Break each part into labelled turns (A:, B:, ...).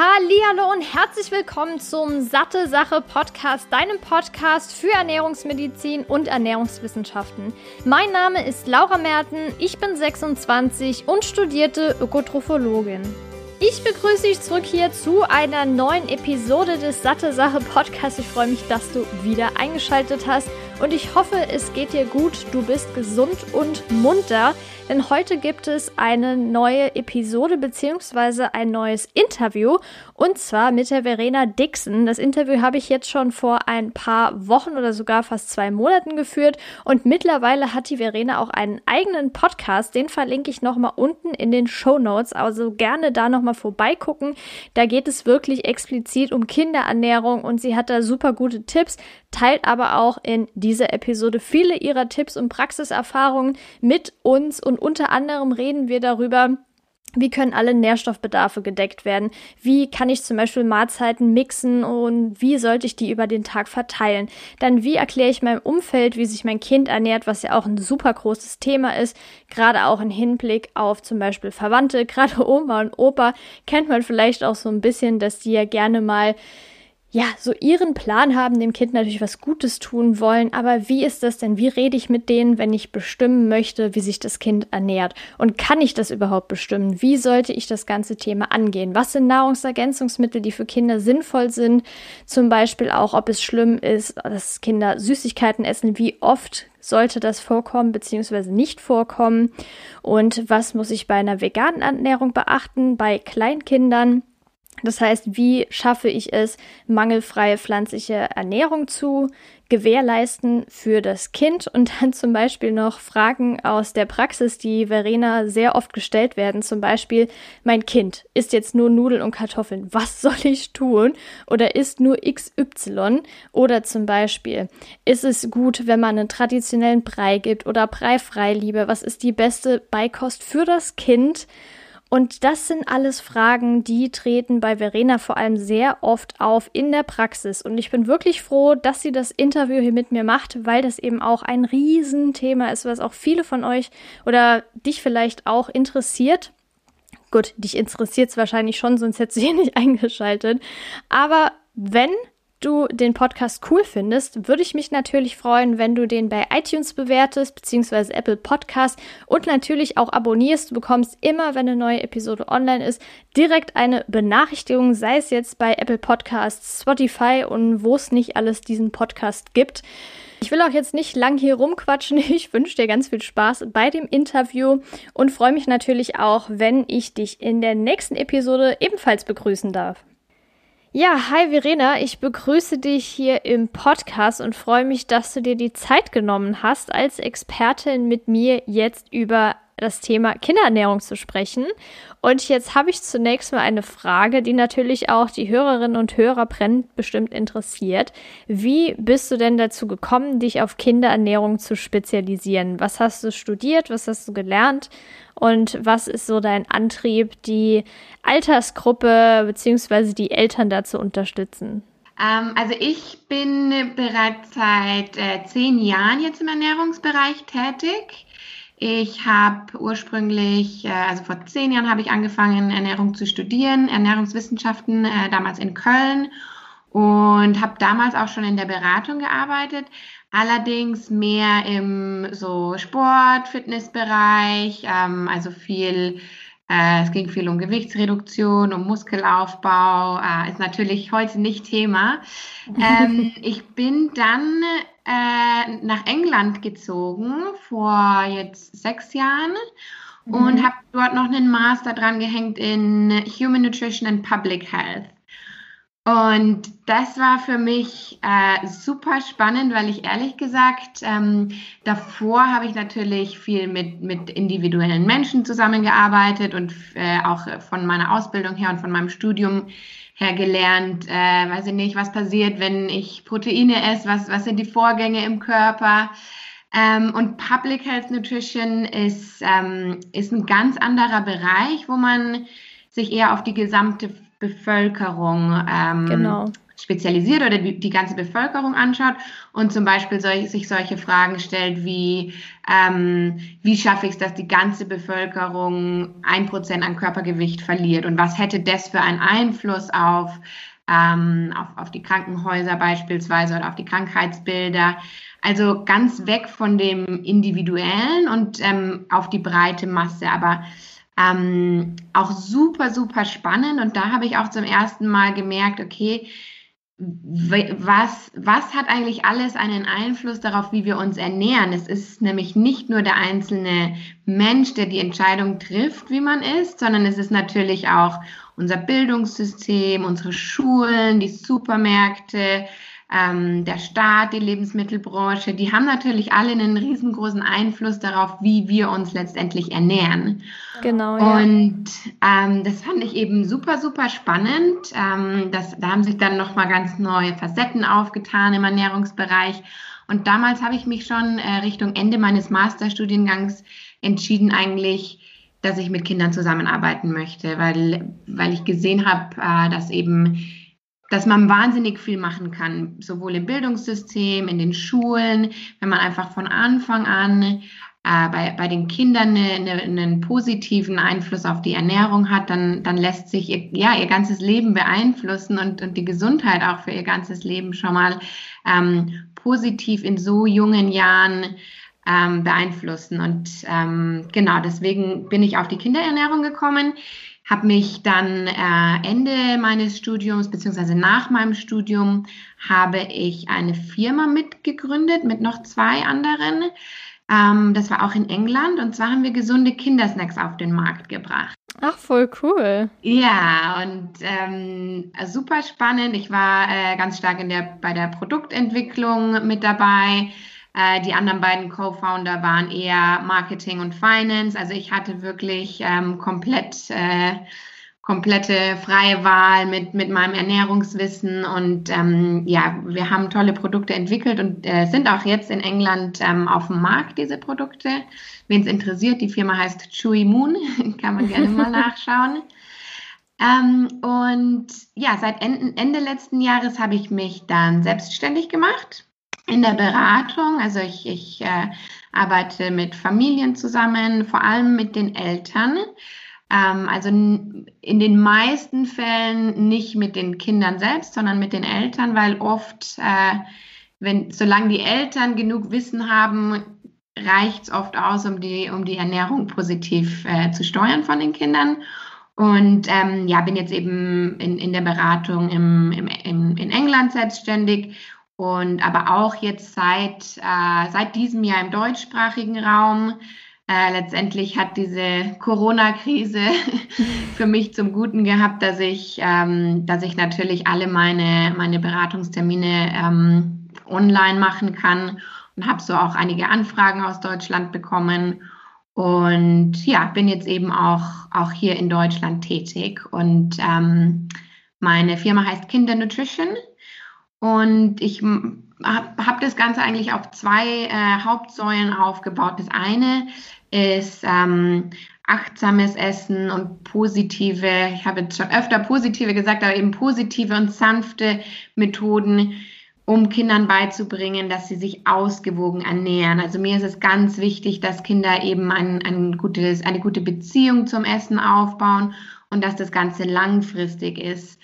A: Hallo und herzlich willkommen zum Satte Sache Podcast, deinem Podcast für Ernährungsmedizin und Ernährungswissenschaften. Mein Name ist Laura Merten, ich bin 26 und studierte Ökotrophologin. Ich begrüße dich zurück hier zu einer neuen Episode des Satte Sache Podcasts. Ich freue mich, dass du wieder eingeschaltet hast und ich hoffe, es geht dir gut, du bist gesund und munter, denn heute gibt es eine neue Episode bzw. ein neues Interview und zwar mit der Verena Dixon. Das Interview habe ich jetzt schon vor ein paar Wochen oder sogar fast zwei Monaten geführt und mittlerweile hat die Verena auch einen eigenen Podcast, den verlinke ich nochmal unten in den Show Notes, also gerne da nochmal vorbeigucken. Da geht es wirklich explizit um Kinderernährung und sie hat da super gute Tipps, teilt aber auch in dieser Episode viele ihrer Tipps und Praxiserfahrungen mit uns und unter anderem reden wir darüber, wie können alle Nährstoffbedarfe gedeckt werden? Wie kann ich zum Beispiel Mahlzeiten mixen und wie sollte ich die über den Tag verteilen? Dann wie erkläre ich meinem Umfeld, wie sich mein Kind ernährt, was ja auch ein super großes Thema ist, gerade auch im Hinblick auf zum Beispiel Verwandte, gerade Oma und Opa kennt man vielleicht auch so ein bisschen, dass die ja gerne mal ja, so ihren Plan haben, dem Kind natürlich was Gutes tun wollen, aber wie ist das denn? Wie rede ich mit denen, wenn ich bestimmen möchte, wie sich das Kind ernährt? Und kann ich das überhaupt bestimmen? Wie sollte ich das ganze Thema angehen? Was sind Nahrungsergänzungsmittel, die für Kinder sinnvoll sind? Zum Beispiel auch, ob es schlimm ist, dass Kinder Süßigkeiten essen. Wie oft sollte das vorkommen bzw. nicht vorkommen? Und was muss ich bei einer veganen Ernährung beachten, bei Kleinkindern? Das heißt, wie schaffe ich es, mangelfreie pflanzliche Ernährung zu gewährleisten für das Kind und dann zum Beispiel noch Fragen aus der Praxis, die Verena sehr oft gestellt werden. Zum Beispiel, mein Kind isst jetzt nur Nudeln und Kartoffeln. Was soll ich tun? Oder isst nur XY? Oder zum Beispiel, ist es gut, wenn man einen traditionellen Brei gibt oder Breifrei lieber? Was ist die beste Beikost für das Kind? Und das sind alles Fragen, die treten bei Verena vor allem sehr oft auf in der Praxis. Und ich bin wirklich froh, dass sie das Interview hier mit mir macht, weil das eben auch ein Riesenthema ist, was auch viele von euch oder dich vielleicht auch interessiert. Gut, dich interessiert es wahrscheinlich schon, sonst hättest du hier nicht eingeschaltet. Aber wenn du den Podcast cool findest, würde ich mich natürlich freuen, wenn du den bei iTunes bewertest, beziehungsweise Apple Podcast und natürlich auch abonnierst. Du bekommst immer, wenn eine neue Episode online ist, direkt eine Benachrichtigung, sei es jetzt bei Apple Podcasts, Spotify und wo es nicht alles diesen Podcast gibt. Ich will auch jetzt nicht lang hier rumquatschen. Ich wünsche dir ganz viel Spaß bei dem Interview und freue mich natürlich auch, wenn ich dich in der nächsten Episode ebenfalls begrüßen darf. Ja, hi Verena, ich begrüße dich hier im Podcast und freue mich, dass du dir die Zeit genommen hast, als Expertin mit mir jetzt über das Thema Kinderernährung zu sprechen. Und jetzt habe ich zunächst mal eine Frage, die natürlich auch die Hörerinnen und Hörer brennend bestimmt interessiert. Wie bist du denn dazu gekommen, dich auf Kinderernährung zu spezialisieren? Was hast du studiert? Was hast du gelernt? Und was ist so dein Antrieb, die Altersgruppe bzw. die Eltern dazu unterstützen?
B: Ähm, also ich bin bereits seit äh, zehn Jahren jetzt im Ernährungsbereich tätig. Ich habe ursprünglich, äh, also vor zehn Jahren habe ich angefangen, Ernährung zu studieren, Ernährungswissenschaften, äh, damals in Köln und habe damals auch schon in der Beratung gearbeitet, allerdings mehr im so Sport, Fitnessbereich, ähm, also viel, äh, es ging viel um Gewichtsreduktion, um Muskelaufbau, äh, ist natürlich heute nicht Thema. Ähm, ich bin dann äh, nach England gezogen vor jetzt sechs Jahren mhm. und habe dort noch einen Master dran gehängt in Human Nutrition and Public Health. Und das war für mich äh, super spannend, weil ich ehrlich gesagt, ähm, davor habe ich natürlich viel mit, mit individuellen Menschen zusammengearbeitet und äh, auch von meiner Ausbildung her und von meinem Studium her gelernt, äh, weiß ich nicht, was passiert, wenn ich Proteine esse, was, was sind die Vorgänge im Körper. Ähm, und Public Health Nutrition ist, ähm, ist ein ganz anderer Bereich, wo man sich eher auf die gesamte Bevölkerung ähm, genau. Spezialisiert oder die, die ganze Bevölkerung anschaut und zum Beispiel solch, sich solche Fragen stellt wie, ähm, wie schaffe ich es, dass die ganze Bevölkerung ein Prozent an Körpergewicht verliert und was hätte das für einen Einfluss auf, ähm, auf, auf die Krankenhäuser beispielsweise oder auf die Krankheitsbilder. Also ganz weg von dem Individuellen und ähm, auf die breite Masse. Aber ähm, auch super, super spannend. Und da habe ich auch zum ersten Mal gemerkt, okay, was, was hat eigentlich alles einen Einfluss darauf, wie wir uns ernähren? Es ist nämlich nicht nur der einzelne Mensch, der die Entscheidung trifft, wie man isst, sondern es ist natürlich auch unser Bildungssystem, unsere Schulen, die Supermärkte, ähm, der Staat, die Lebensmittelbranche, die haben natürlich alle einen riesengroßen Einfluss darauf, wie wir uns letztendlich ernähren.
A: Genau.
B: Ja. Und ähm, das fand ich eben super, super spannend. Ähm, das, da haben sich dann nochmal ganz neue Facetten aufgetan im Ernährungsbereich. Und damals habe ich mich schon äh, Richtung Ende meines Masterstudiengangs entschieden, eigentlich dass ich mit Kindern zusammenarbeiten möchte, weil, weil ich gesehen habe, äh, dass eben dass man wahnsinnig viel machen kann, sowohl im Bildungssystem, in den Schulen, wenn man einfach von Anfang an äh, bei, bei den Kindern eine, eine, einen positiven Einfluss auf die Ernährung hat, dann, dann lässt sich ihr, ja, ihr ganzes Leben beeinflussen und, und die Gesundheit auch für ihr ganzes Leben schon mal ähm, positiv in so jungen Jahren ähm, beeinflussen. Und ähm, genau, deswegen bin ich auf die Kinderernährung gekommen habe mich dann äh, Ende meines Studiums beziehungsweise nach meinem Studium habe ich eine Firma mitgegründet mit noch zwei anderen. Ähm, das war auch in England und zwar haben wir gesunde Kindersnacks auf den Markt gebracht.
A: Ach, voll cool.
B: Ja, und ähm, super spannend. Ich war äh, ganz stark in der, bei der Produktentwicklung mit dabei. Äh, die anderen beiden Co-Founder waren eher Marketing und Finance. Also ich hatte wirklich ähm, komplett äh, komplette freie Wahl mit, mit meinem Ernährungswissen und ähm, ja, wir haben tolle Produkte entwickelt und äh, sind auch jetzt in England ähm, auf dem Markt, diese Produkte. Wen es interessiert, die Firma heißt Chewy Moon, kann man gerne mal nachschauen. Ähm, und ja, seit Ende, Ende letzten Jahres habe ich mich dann selbstständig gemacht in der Beratung. Also ich, ich äh, arbeite mit Familien zusammen, vor allem mit den Eltern. Ähm, also in den meisten Fällen nicht mit den Kindern selbst, sondern mit den Eltern, weil oft, äh, wenn, solange die Eltern genug Wissen haben, reicht es oft aus, um die, um die Ernährung positiv äh, zu steuern von den Kindern. Und ähm, ja, bin jetzt eben in, in der Beratung im, im, in, in England selbstständig und aber auch jetzt seit, äh, seit diesem Jahr im deutschsprachigen Raum. Äh, letztendlich hat diese Corona-Krise für mich zum Guten gehabt, dass ich, ähm, dass ich natürlich alle meine, meine Beratungstermine ähm, online machen kann und habe so auch einige Anfragen aus Deutschland bekommen. Und ja, bin jetzt eben auch, auch hier in Deutschland tätig. Und ähm, meine Firma heißt Kinder Nutrition. Und ich habe hab das Ganze eigentlich auf zwei äh, Hauptsäulen aufgebaut. Das eine ist ähm, achtsames Essen und positive, ich habe jetzt schon öfter positive gesagt, aber eben positive und sanfte Methoden, um Kindern beizubringen, dass sie sich ausgewogen ernähren. Also mir ist es ganz wichtig, dass Kinder eben ein, ein gutes, eine gute Beziehung zum Essen aufbauen und dass das Ganze langfristig ist.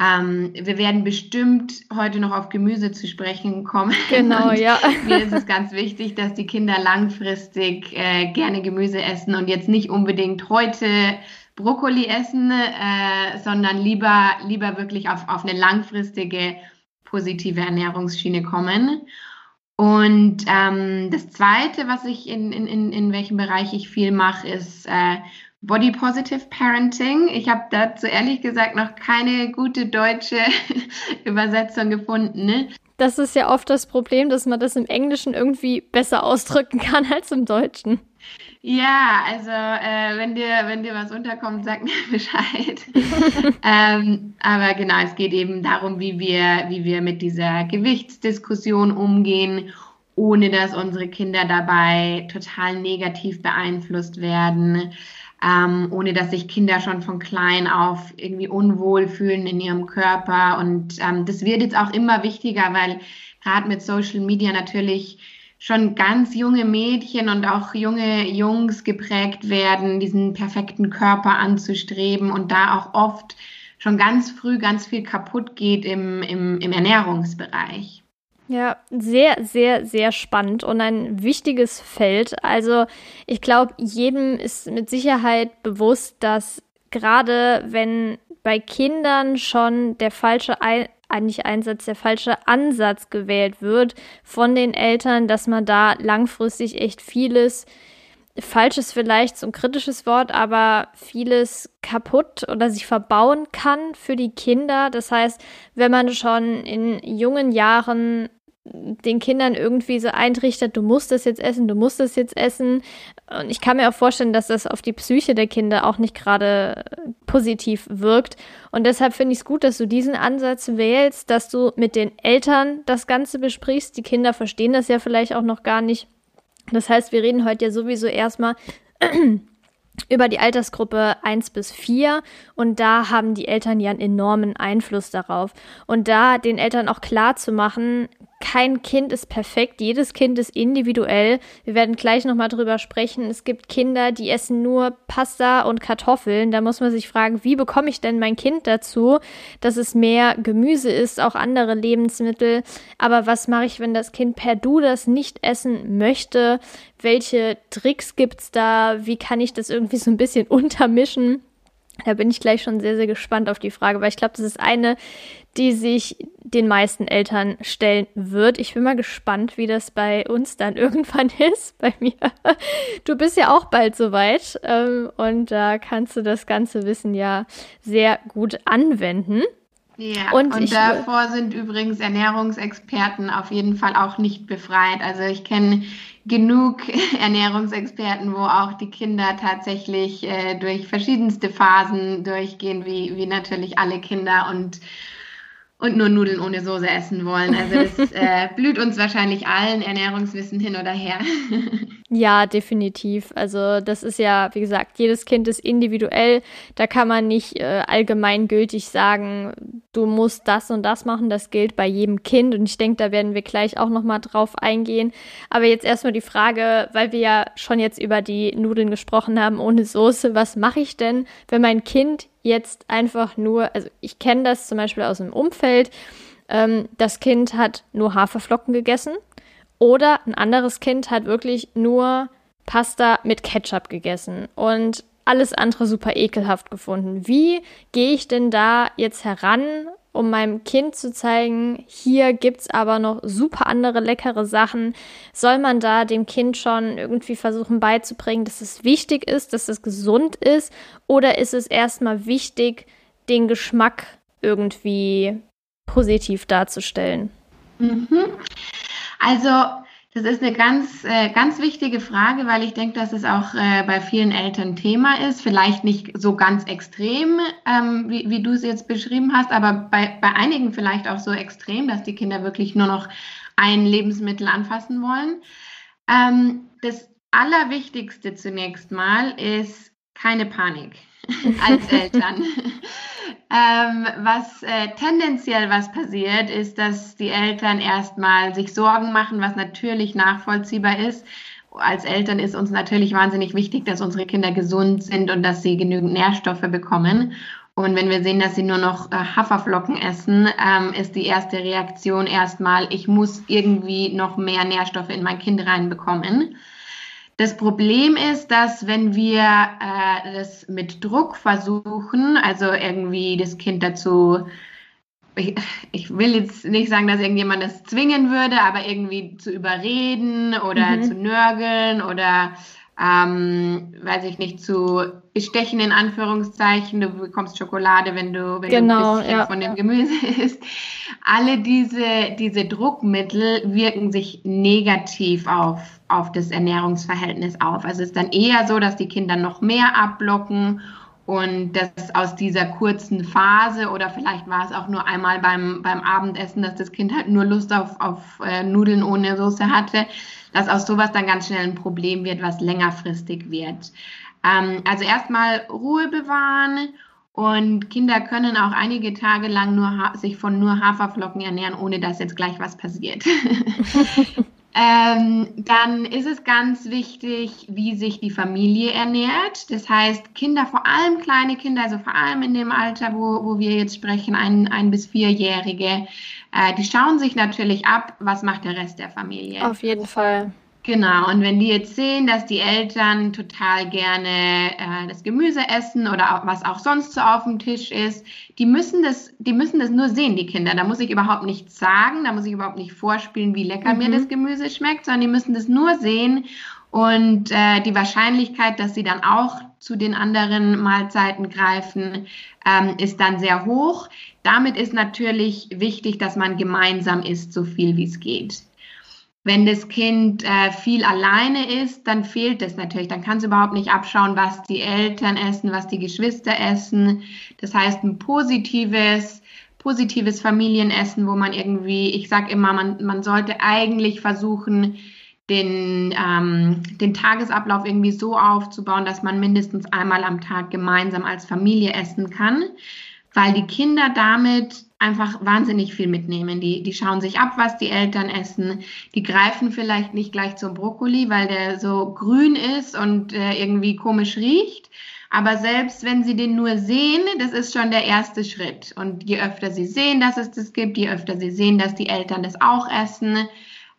B: Ähm, wir werden bestimmt heute noch auf Gemüse zu sprechen kommen.
A: Genau, ja.
B: Mir ist es ganz wichtig, dass die Kinder langfristig äh, gerne Gemüse essen und jetzt nicht unbedingt heute Brokkoli essen, äh, sondern lieber, lieber wirklich auf, auf eine langfristige positive Ernährungsschiene kommen. Und ähm, das Zweite, was ich in, in, in, in welchem Bereich ich viel mache, ist äh, Body Positive Parenting. Ich habe dazu ehrlich gesagt noch keine gute deutsche Übersetzung gefunden. Ne?
A: Das ist ja oft das Problem, dass man das im Englischen irgendwie besser ausdrücken kann als im Deutschen.
B: Ja, also äh, wenn dir wenn dir was unterkommt, sag mir Bescheid. ähm, aber genau, es geht eben darum, wie wir wie wir mit dieser Gewichtsdiskussion umgehen, ohne dass unsere Kinder dabei total negativ beeinflusst werden ähm, ohne dass sich Kinder schon von klein auf irgendwie unwohl fühlen in ihrem Körper. Und ähm, das wird jetzt auch immer wichtiger, weil gerade mit Social Media natürlich schon ganz junge Mädchen und auch junge Jungs geprägt werden, diesen perfekten Körper anzustreben und da auch oft schon ganz früh ganz viel kaputt geht im, im, im Ernährungsbereich.
A: Ja, sehr, sehr, sehr spannend und ein wichtiges Feld. Also ich glaube, jedem ist mit Sicherheit bewusst, dass gerade wenn bei Kindern schon der falsche Ein eigentlich Einsatz, der falsche Ansatz gewählt wird von den Eltern, dass man da langfristig echt vieles falsches vielleicht so ein kritisches Wort, aber vieles kaputt oder sich verbauen kann für die Kinder. Das heißt, wenn man schon in jungen Jahren den Kindern irgendwie so eintrichtert, du musst das jetzt essen, du musst das jetzt essen. Und ich kann mir auch vorstellen, dass das auf die Psyche der Kinder auch nicht gerade positiv wirkt. Und deshalb finde ich es gut, dass du diesen Ansatz wählst, dass du mit den Eltern das Ganze besprichst. Die Kinder verstehen das ja vielleicht auch noch gar nicht. Das heißt, wir reden heute ja sowieso erstmal über die Altersgruppe 1 bis 4 und da haben die Eltern ja einen enormen Einfluss darauf. Und da den Eltern auch klar zu machen, kein Kind ist perfekt, jedes Kind ist individuell. Wir werden gleich nochmal drüber sprechen. Es gibt Kinder, die essen nur Pasta und Kartoffeln. Da muss man sich fragen, wie bekomme ich denn mein Kind dazu, dass es mehr Gemüse isst, auch andere Lebensmittel. Aber was mache ich, wenn das Kind per Du das nicht essen möchte? Welche Tricks gibt es da? Wie kann ich das irgendwie so ein bisschen untermischen? Da bin ich gleich schon sehr, sehr gespannt auf die Frage, weil ich glaube, das ist eine die sich den meisten Eltern stellen wird. Ich bin mal gespannt, wie das bei uns dann irgendwann ist, bei mir. Du bist ja auch bald soweit ähm, und da kannst du das ganze Wissen ja sehr gut anwenden.
B: Ja, und, und davor sind übrigens Ernährungsexperten auf jeden Fall auch nicht befreit. Also ich kenne genug Ernährungsexperten, wo auch die Kinder tatsächlich äh, durch verschiedenste Phasen durchgehen, wie, wie natürlich alle Kinder und und nur Nudeln ohne Soße essen wollen. Also das äh, blüht uns wahrscheinlich allen Ernährungswissen hin oder her.
A: ja, definitiv. Also das ist ja, wie gesagt, jedes Kind ist individuell. Da kann man nicht äh, allgemeingültig sagen, du musst das und das machen. Das gilt bei jedem Kind. Und ich denke, da werden wir gleich auch nochmal drauf eingehen. Aber jetzt erstmal die Frage, weil wir ja schon jetzt über die Nudeln gesprochen haben ohne Soße. Was mache ich denn, wenn mein Kind jetzt einfach nur, also ich kenne das zum Beispiel aus dem Umfeld, ähm, das Kind hat nur Haferflocken gegessen oder ein anderes Kind hat wirklich nur Pasta mit Ketchup gegessen und alles andere super ekelhaft gefunden. Wie gehe ich denn da jetzt heran um meinem Kind zu zeigen, hier gibt's aber noch super andere leckere Sachen, soll man da dem Kind schon irgendwie versuchen beizubringen, dass es wichtig ist, dass es gesund ist, oder ist es erstmal wichtig, den Geschmack irgendwie positiv darzustellen?
B: Mhm. Also das ist eine ganz, äh, ganz wichtige Frage, weil ich denke, dass es auch äh, bei vielen Eltern Thema ist. Vielleicht nicht so ganz extrem, ähm, wie, wie du es jetzt beschrieben hast, aber bei, bei einigen vielleicht auch so extrem, dass die Kinder wirklich nur noch ein Lebensmittel anfassen wollen. Ähm, das Allerwichtigste zunächst mal ist keine Panik als Eltern. Ähm, was äh, tendenziell was passiert, ist, dass die Eltern erstmal sich Sorgen machen, was natürlich nachvollziehbar ist. Als Eltern ist uns natürlich wahnsinnig wichtig, dass unsere Kinder gesund sind und dass sie genügend Nährstoffe bekommen. Und wenn wir sehen, dass sie nur noch äh, Haferflocken essen, ähm, ist die erste Reaktion erstmal, ich muss irgendwie noch mehr Nährstoffe in mein Kind reinbekommen. Das Problem ist, dass wenn wir äh, das mit Druck versuchen, also irgendwie das Kind dazu, ich, ich, will jetzt nicht sagen, dass irgendjemand das zwingen würde, aber irgendwie zu überreden oder mhm. zu nörgeln oder ähm, weiß ich nicht, zu bestechen in Anführungszeichen, du bekommst Schokolade, wenn du, wenn genau, du ein ja. von dem Gemüse isst. Alle diese, diese Druckmittel wirken sich negativ auf, auf das Ernährungsverhältnis auf. Also es ist dann eher so, dass die Kinder noch mehr abblocken und dass aus dieser kurzen Phase oder vielleicht war es auch nur einmal beim, beim Abendessen, dass das Kind halt nur Lust auf, auf äh, Nudeln ohne Soße hatte, dass aus sowas dann ganz schnell ein Problem wird, was längerfristig wird. Ähm, also erstmal Ruhe bewahren und Kinder können auch einige Tage lang nur sich von nur Haferflocken ernähren, ohne dass jetzt gleich was passiert. ähm, dann ist es ganz wichtig, wie sich die Familie ernährt. Das heißt, Kinder, vor allem kleine Kinder, also vor allem in dem Alter, wo, wo wir jetzt sprechen, ein, ein bis vierjährige, äh, die schauen sich natürlich ab, was macht der Rest der Familie.
A: Auf jeden Fall.
B: Genau, und wenn die jetzt sehen, dass die Eltern total gerne äh, das Gemüse essen oder auch, was auch sonst so auf dem Tisch ist, die müssen das, die müssen das nur sehen, die Kinder. Da muss ich überhaupt nichts sagen, da muss ich überhaupt nicht vorspielen, wie lecker mhm. mir das Gemüse schmeckt, sondern die müssen das nur sehen und äh, die Wahrscheinlichkeit, dass sie dann auch zu den anderen Mahlzeiten greifen, ähm, ist dann sehr hoch. Damit ist natürlich wichtig, dass man gemeinsam isst, so viel wie es geht. Wenn das Kind äh, viel alleine ist, dann fehlt es natürlich. Dann kann es überhaupt nicht abschauen, was die Eltern essen, was die Geschwister essen. Das heißt, ein positives, positives Familienessen, wo man irgendwie, ich sage immer, man, man sollte eigentlich versuchen, den, ähm, den Tagesablauf irgendwie so aufzubauen, dass man mindestens einmal am Tag gemeinsam als Familie essen kann, weil die Kinder damit einfach wahnsinnig viel mitnehmen. Die, die schauen sich ab, was die Eltern essen. Die greifen vielleicht nicht gleich zum Brokkoli, weil der so grün ist und äh, irgendwie komisch riecht. Aber selbst wenn sie den nur sehen, das ist schon der erste Schritt. Und je öfter sie sehen, dass es das gibt, je öfter sie sehen, dass die Eltern das auch essen,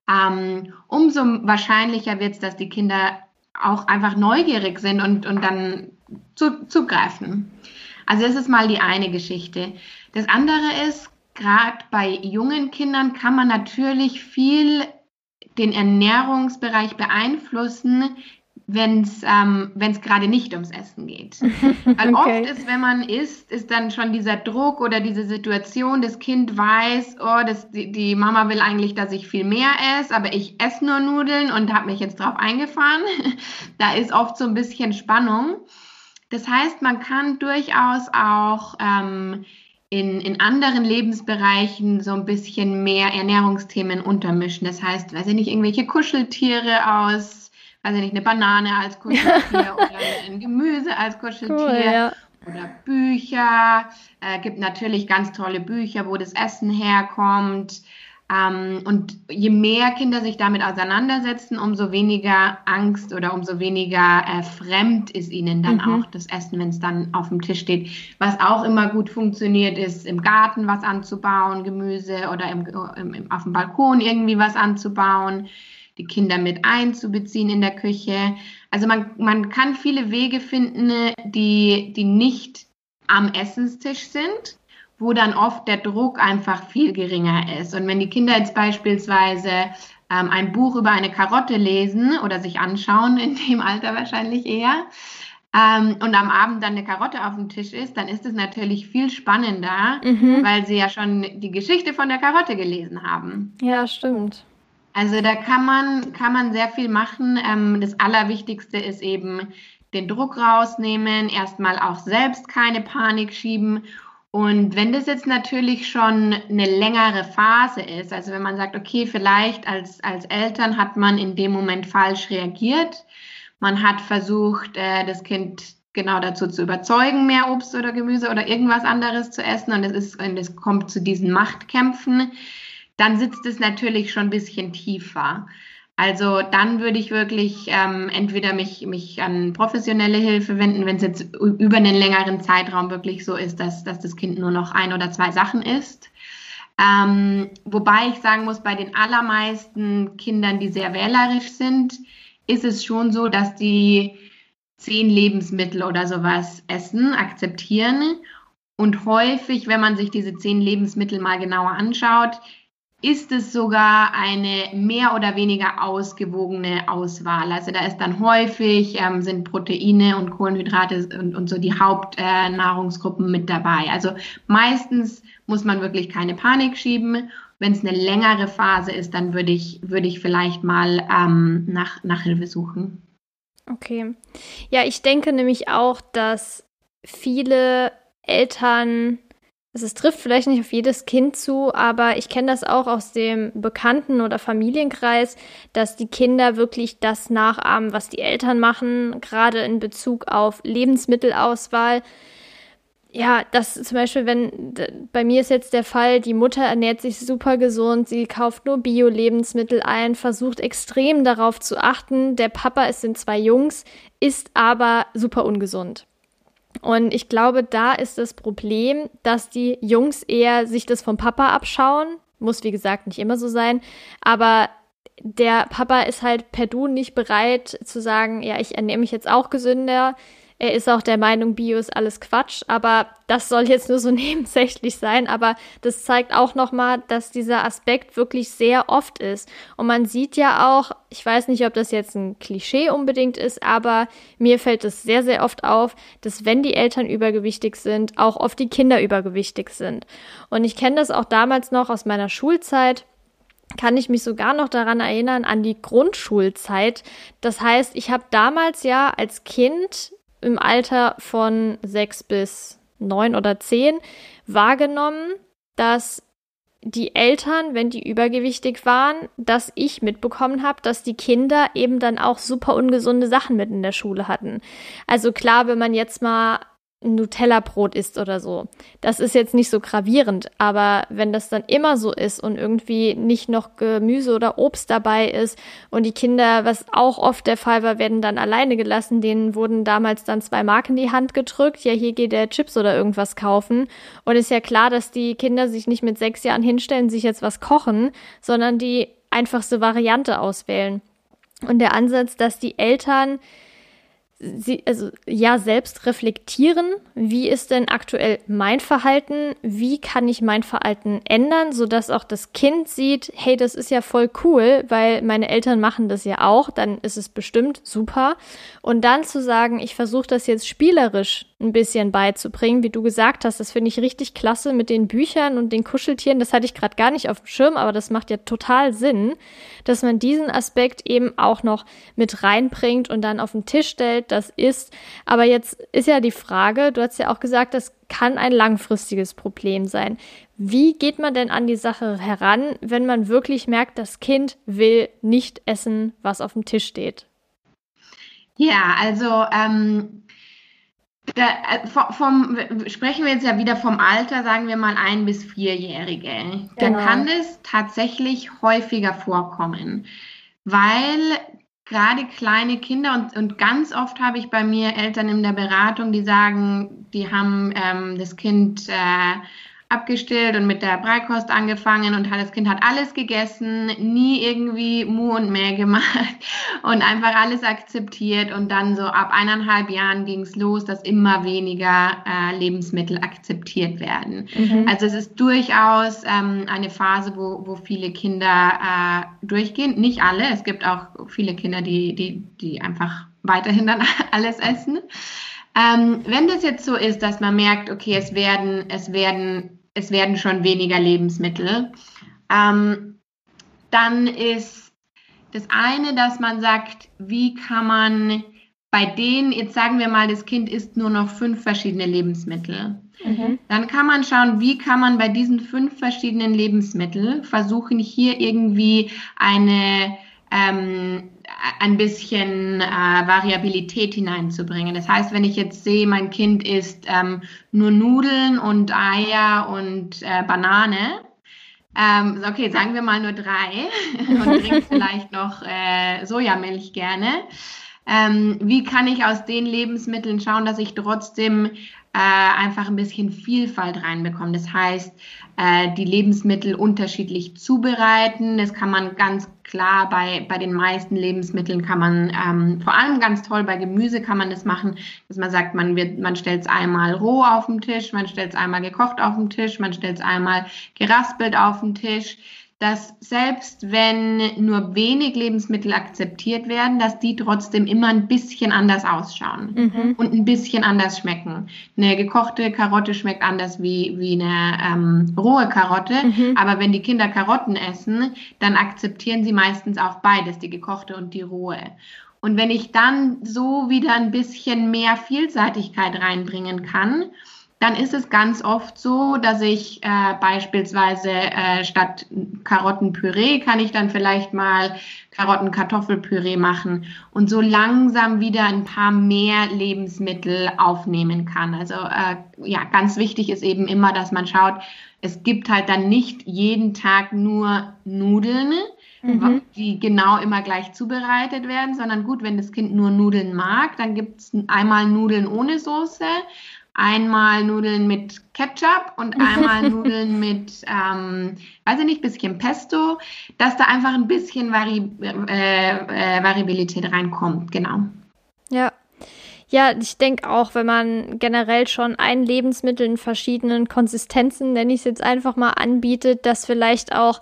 B: ähm, umso wahrscheinlicher wird es, dass die Kinder auch einfach neugierig sind und, und dann zu, zugreifen. Also das ist mal die eine Geschichte. Das andere ist, gerade bei jungen Kindern kann man natürlich viel den Ernährungsbereich beeinflussen, wenn es ähm, gerade nicht ums Essen geht. Weil okay. oft ist, wenn man isst, ist dann schon dieser Druck oder diese Situation, das Kind weiß, oh, das, die, die Mama will eigentlich, dass ich viel mehr esse, aber ich esse nur Nudeln und habe mich jetzt drauf eingefahren. da ist oft so ein bisschen Spannung. Das heißt, man kann durchaus auch ähm, in, in anderen Lebensbereichen so ein bisschen mehr Ernährungsthemen untermischen. Das heißt, weiß ich nicht, irgendwelche Kuscheltiere aus, weiß ich nicht, eine Banane als Kuscheltier oder ein Gemüse als Kuscheltier. Cool, ja. Oder Bücher. Äh, gibt natürlich ganz tolle Bücher, wo das Essen herkommt. Ähm, und je mehr Kinder sich damit auseinandersetzen, umso weniger Angst oder umso weniger äh, fremd ist ihnen dann mhm. auch das Essen, wenn es dann auf dem Tisch steht. Was auch immer gut funktioniert, ist im Garten was anzubauen, Gemüse oder im, im, auf dem Balkon irgendwie was anzubauen, die Kinder mit einzubeziehen in der Küche. Also man, man kann viele Wege finden, die, die nicht am Essenstisch sind, wo dann oft der Druck einfach viel geringer ist. Und wenn die Kinder jetzt beispielsweise ähm, ein Buch über eine Karotte lesen oder sich anschauen, in dem Alter wahrscheinlich eher, ähm, und am Abend dann eine Karotte auf dem Tisch ist, dann ist es natürlich viel spannender, mhm. weil sie ja schon die Geschichte von der Karotte gelesen haben.
A: Ja, stimmt.
B: Also da kann man, kann man sehr viel machen. Ähm, das Allerwichtigste ist eben den Druck rausnehmen, erstmal auch selbst keine Panik schieben und wenn das jetzt natürlich schon eine längere Phase ist, also wenn man sagt, okay, vielleicht als, als Eltern hat man in dem Moment falsch reagiert, man hat versucht, äh, das Kind genau dazu zu überzeugen, mehr Obst oder Gemüse oder irgendwas anderes zu essen. Und es, ist, und es kommt zu diesen Machtkämpfen, dann sitzt es natürlich schon ein bisschen tiefer. Also dann würde ich wirklich ähm, entweder mich, mich an professionelle Hilfe wenden, wenn es jetzt über einen längeren Zeitraum wirklich so ist, dass, dass das Kind nur noch ein oder zwei Sachen isst. Ähm, wobei ich sagen muss, bei den allermeisten Kindern, die sehr wählerisch sind, ist es schon so, dass die zehn Lebensmittel oder sowas essen, akzeptieren. Und häufig, wenn man sich diese zehn Lebensmittel mal genauer anschaut, ist es sogar eine mehr oder weniger ausgewogene Auswahl. Also da ist dann häufig, ähm, sind Proteine und Kohlenhydrate und, und so die Hauptnahrungsgruppen äh, mit dabei. Also meistens muss man wirklich keine Panik schieben. Wenn es eine längere Phase ist, dann würde ich, würde ich vielleicht mal ähm, nach, nach Hilfe suchen.
A: Okay. Ja, ich denke nämlich auch, dass viele Eltern es trifft vielleicht nicht auf jedes Kind zu, aber ich kenne das auch aus dem Bekannten- oder Familienkreis, dass die Kinder wirklich das nachahmen, was die Eltern machen, gerade in Bezug auf Lebensmittelauswahl. Ja, das zum Beispiel, wenn bei mir ist jetzt der Fall, die Mutter ernährt sich super gesund, sie kauft nur Bio-Lebensmittel ein, versucht extrem darauf zu achten. Der Papa ist in zwei Jungs, ist aber super ungesund. Und ich glaube, da ist das Problem, dass die Jungs eher sich das vom Papa abschauen. Muss, wie gesagt, nicht immer so sein. Aber der Papa ist halt per Du nicht bereit zu sagen, ja, ich ernehme mich jetzt auch gesünder. Er ist auch der Meinung, Bio ist alles Quatsch, aber das soll jetzt nur so nebensächlich sein. Aber das zeigt auch nochmal, dass dieser Aspekt wirklich sehr oft ist. Und man sieht ja auch, ich weiß nicht, ob das jetzt ein Klischee unbedingt ist, aber mir fällt es sehr, sehr oft auf, dass wenn die Eltern übergewichtig sind, auch oft die Kinder übergewichtig sind. Und ich kenne das auch damals noch aus meiner Schulzeit kann ich mich sogar noch daran erinnern, an die Grundschulzeit. Das heißt, ich habe damals ja als Kind im Alter von sechs bis neun oder zehn wahrgenommen, dass die Eltern, wenn die übergewichtig waren, dass ich mitbekommen habe, dass die Kinder eben dann auch super ungesunde Sachen mit in der Schule hatten. Also klar, wenn man jetzt mal Nutella-Brot isst oder so. Das ist jetzt nicht so gravierend, aber wenn das dann immer so ist und irgendwie nicht noch Gemüse oder Obst dabei ist und die Kinder, was auch oft der Fall war, werden dann alleine gelassen, denen wurden damals dann zwei Marken in die Hand gedrückt, ja, hier geht der Chips oder irgendwas kaufen und ist ja klar, dass die Kinder sich nicht mit sechs Jahren hinstellen, sich jetzt was kochen, sondern die einfachste Variante auswählen. Und der Ansatz, dass die Eltern sie, also ja, selbst reflektieren, wie ist denn aktuell mein Verhalten, wie kann ich mein Verhalten ändern, sodass auch das Kind sieht, hey, das ist ja voll cool, weil meine Eltern machen das ja auch, dann ist es bestimmt super. Und dann zu sagen, ich versuche das jetzt spielerisch ein bisschen beizubringen, wie du gesagt hast, das finde ich richtig klasse mit den Büchern und den Kuscheltieren, das hatte ich gerade gar nicht auf dem Schirm, aber das macht ja total Sinn, dass man diesen Aspekt eben auch noch mit reinbringt und dann auf den Tisch stellt, das ist. Aber jetzt ist ja die Frage, du hast ja auch gesagt, das kann ein langfristiges Problem sein. Wie geht man denn an die Sache heran, wenn man wirklich merkt, das Kind will nicht essen, was auf dem Tisch steht?
B: Ja, also ähm, da, äh, vom, sprechen wir jetzt ja wieder vom Alter, sagen wir mal ein bis vierjährige. Genau. kann es tatsächlich häufiger vorkommen, weil gerade kleine Kinder und, und ganz oft habe ich bei mir Eltern in der Beratung, die sagen, die haben ähm, das Kind äh, abgestillt und mit der Breikost angefangen und das Kind hat alles gegessen, nie irgendwie Mu und Mäh gemacht und einfach alles akzeptiert und dann so ab eineinhalb Jahren ging es los, dass immer weniger äh, Lebensmittel akzeptiert werden. Mhm. Also es ist durchaus ähm, eine Phase, wo, wo viele Kinder äh, durchgehen. Nicht alle, es gibt auch viele Kinder, die, die, die einfach weiterhin dann alles essen. Ähm, wenn das jetzt so ist, dass man merkt, okay, es werden, es werden es werden schon weniger Lebensmittel. Ähm, dann ist das eine, dass man sagt, wie kann man bei denen, jetzt sagen wir mal, das Kind isst nur noch fünf verschiedene Lebensmittel. Mhm. Dann kann man schauen, wie kann man bei diesen fünf verschiedenen Lebensmitteln versuchen, hier irgendwie eine ähm, ein bisschen äh, Variabilität hineinzubringen. Das heißt, wenn ich jetzt sehe, mein Kind isst ähm, nur Nudeln und Eier und äh, Banane, ähm, okay, sagen wir mal nur drei und trinkt vielleicht noch äh, Sojamilch gerne. Ähm, wie kann ich aus den Lebensmitteln schauen, dass ich trotzdem äh, einfach ein bisschen Vielfalt reinbekomme? Das heißt, äh, die Lebensmittel unterschiedlich zubereiten. Das kann man ganz klar bei, bei den meisten Lebensmitteln kann man, ähm, vor allem ganz toll bei Gemüse kann man das machen, dass man sagt, man wird, man stellt es einmal roh auf den Tisch, man stellt es einmal gekocht auf den Tisch, man stellt es einmal geraspelt auf den Tisch dass selbst wenn nur wenig Lebensmittel akzeptiert werden, dass die trotzdem immer ein bisschen anders ausschauen mhm. und ein bisschen anders schmecken. Eine gekochte Karotte schmeckt anders wie, wie eine ähm, rohe Karotte, mhm. aber wenn die Kinder Karotten essen, dann akzeptieren sie meistens auch beides, die gekochte und die rohe. Und wenn ich dann so wieder ein bisschen mehr Vielseitigkeit reinbringen kann, dann ist es ganz oft so, dass ich äh, beispielsweise äh, statt Karottenpüree kann ich dann vielleicht mal Karotten-Kartoffelpüree machen und so langsam wieder ein paar mehr Lebensmittel aufnehmen kann. Also äh, ja, ganz wichtig ist eben immer, dass man schaut, es gibt halt dann nicht jeden Tag nur Nudeln, mhm. die genau immer gleich zubereitet werden, sondern gut, wenn das Kind nur Nudeln mag, dann gibt es einmal Nudeln ohne Soße, einmal Nudeln mit Ketchup und einmal Nudeln mit, ähm, weiß ich nicht, bisschen Pesto, dass da einfach ein bisschen Vari äh, äh, Variabilität reinkommt, genau.
A: Ja. Ja, ich denke auch, wenn man generell schon ein Lebensmittel in verschiedenen Konsistenzen, nenne ich es jetzt einfach mal, anbietet, dass vielleicht auch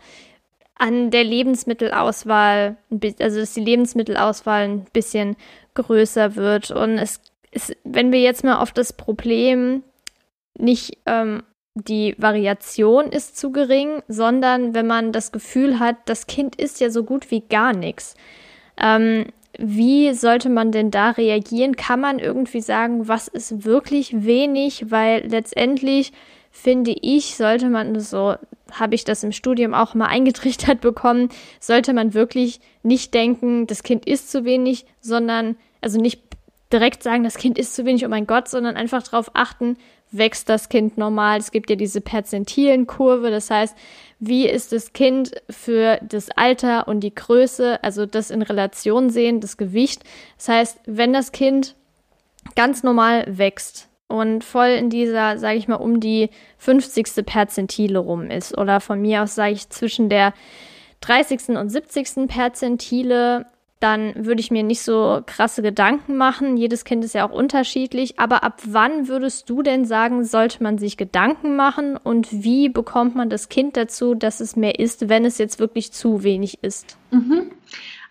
A: an der Lebensmittelauswahl, also dass die Lebensmittelauswahl ein bisschen größer wird. Und es ist, wenn wir jetzt mal auf das Problem nicht ähm, die Variation ist zu gering, sondern wenn man das Gefühl hat, das Kind isst ja so gut wie gar nichts. Ähm, wie sollte man denn da reagieren? Kann man irgendwie sagen, was ist wirklich wenig? Weil letztendlich finde ich, sollte man so, habe ich das im Studium auch mal eingetrichtert bekommen, sollte man wirklich nicht denken, das Kind isst zu wenig, sondern also nicht direkt sagen, das Kind ist zu wenig, oh mein Gott, sondern einfach darauf achten, wächst das Kind normal. Es gibt ja diese Perzentilenkurve, das heißt, wie ist das Kind für das Alter und die Größe, also das in Relation sehen, das Gewicht. Das heißt, wenn das Kind ganz normal wächst und voll in dieser, sage ich mal, um die 50. Perzentile rum ist oder von mir aus sage ich zwischen der 30. und 70. Perzentile dann würde ich mir nicht so krasse Gedanken machen. Jedes Kind ist ja auch unterschiedlich. Aber ab wann würdest du denn sagen, sollte man sich Gedanken machen und wie bekommt man das Kind dazu, dass es mehr isst, wenn es jetzt wirklich zu wenig ist?
B: Mhm.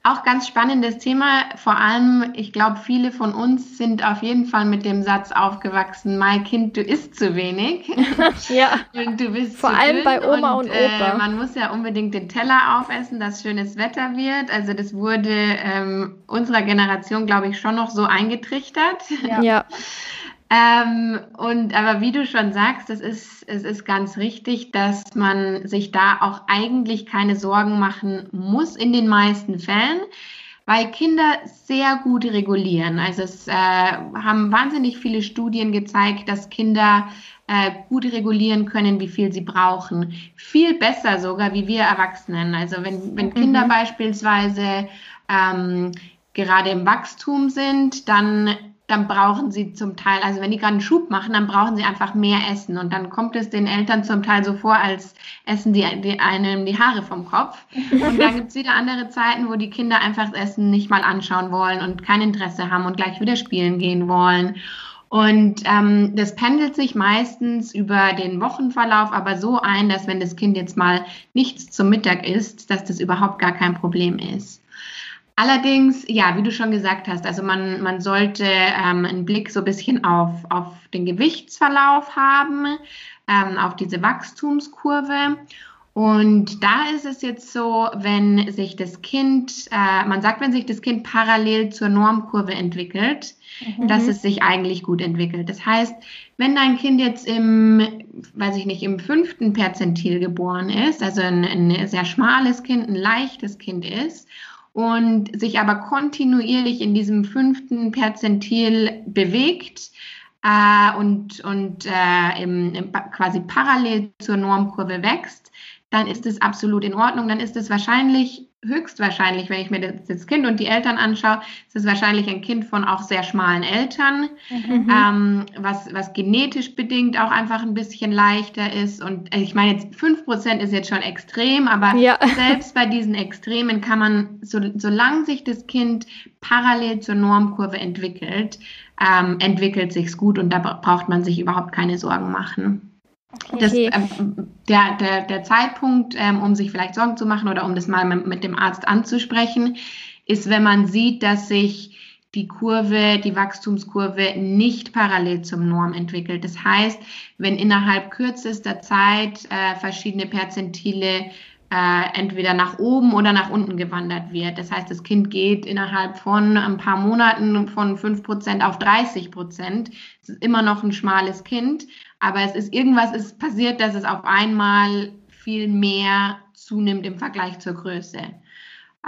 B: Auch ganz spannendes Thema. Vor allem, ich glaube, viele von uns sind auf jeden Fall mit dem Satz aufgewachsen: Mein Kind, du isst zu wenig.
A: ja. Und du bist Vor allem bei Oma und, und Opa.
B: Äh, man muss ja unbedingt den Teller aufessen, dass schönes Wetter wird. Also, das wurde ähm, unserer Generation, glaube ich, schon noch so eingetrichtert.
A: ja. ja.
B: Ähm, und aber wie du schon sagst, es ist, es ist ganz richtig, dass man sich da auch eigentlich keine Sorgen machen muss in den meisten Fällen, weil Kinder sehr gut regulieren. Also es äh, haben wahnsinnig viele Studien gezeigt, dass Kinder äh, gut regulieren können, wie viel sie brauchen. Viel besser sogar wie wir Erwachsenen. Also wenn, wenn Kinder mhm. beispielsweise ähm, gerade im Wachstum sind, dann dann brauchen sie zum Teil, also wenn die gerade einen Schub machen, dann brauchen sie einfach mehr Essen. Und dann kommt es den Eltern zum Teil so vor, als essen die, die einem die Haare vom Kopf. Und dann gibt es wieder andere Zeiten, wo die Kinder einfach das Essen nicht mal anschauen wollen und kein Interesse haben und gleich wieder spielen gehen wollen. Und ähm, das pendelt sich meistens über den Wochenverlauf aber so ein, dass wenn das Kind jetzt mal nichts zum Mittag isst, dass das überhaupt gar kein Problem ist. Allerdings, ja, wie du schon gesagt hast, also man, man sollte ähm, einen Blick so ein bisschen auf, auf den Gewichtsverlauf haben, ähm, auf diese Wachstumskurve. Und da ist es jetzt so, wenn sich das Kind, äh, man sagt, wenn sich das Kind parallel zur Normkurve entwickelt, mhm. dass es sich eigentlich gut entwickelt. Das heißt, wenn dein Kind jetzt im, weiß ich nicht, im fünften Perzentil geboren ist, also ein, ein sehr schmales Kind, ein leichtes Kind ist und sich aber kontinuierlich in diesem fünften Perzentil bewegt äh, und, und äh, im, im, quasi parallel zur Normkurve wächst, dann ist es absolut in Ordnung. Dann ist es wahrscheinlich höchstwahrscheinlich, wenn ich mir das, das, Kind und die Eltern anschaue, ist es wahrscheinlich ein Kind von auch sehr schmalen Eltern, mhm. ähm, was, was genetisch bedingt auch einfach ein bisschen leichter ist. Und äh, ich meine, jetzt 5% ist jetzt schon extrem, aber ja. selbst bei diesen Extremen kann man, so, solange sich das Kind parallel zur Normkurve entwickelt, ähm, entwickelt sich's gut und da braucht man sich überhaupt keine Sorgen machen. Okay. Das, ähm, der, der, der Zeitpunkt, ähm, um sich vielleicht Sorgen zu machen oder um das mal mit, dem Arzt anzusprechen, ist, wenn man sieht, dass sich die Kurve, die Wachstumskurve nicht parallel zum Norm entwickelt. Das heißt, wenn innerhalb kürzester Zeit äh, verschiedene Perzentile äh, entweder nach oben oder nach unten gewandert wird. Das heißt, das Kind geht innerhalb von ein paar Monaten von 5% auf 30%. Es ist immer noch ein schmales Kind, aber es ist irgendwas ist passiert, dass es auf einmal viel mehr zunimmt im Vergleich zur Größe.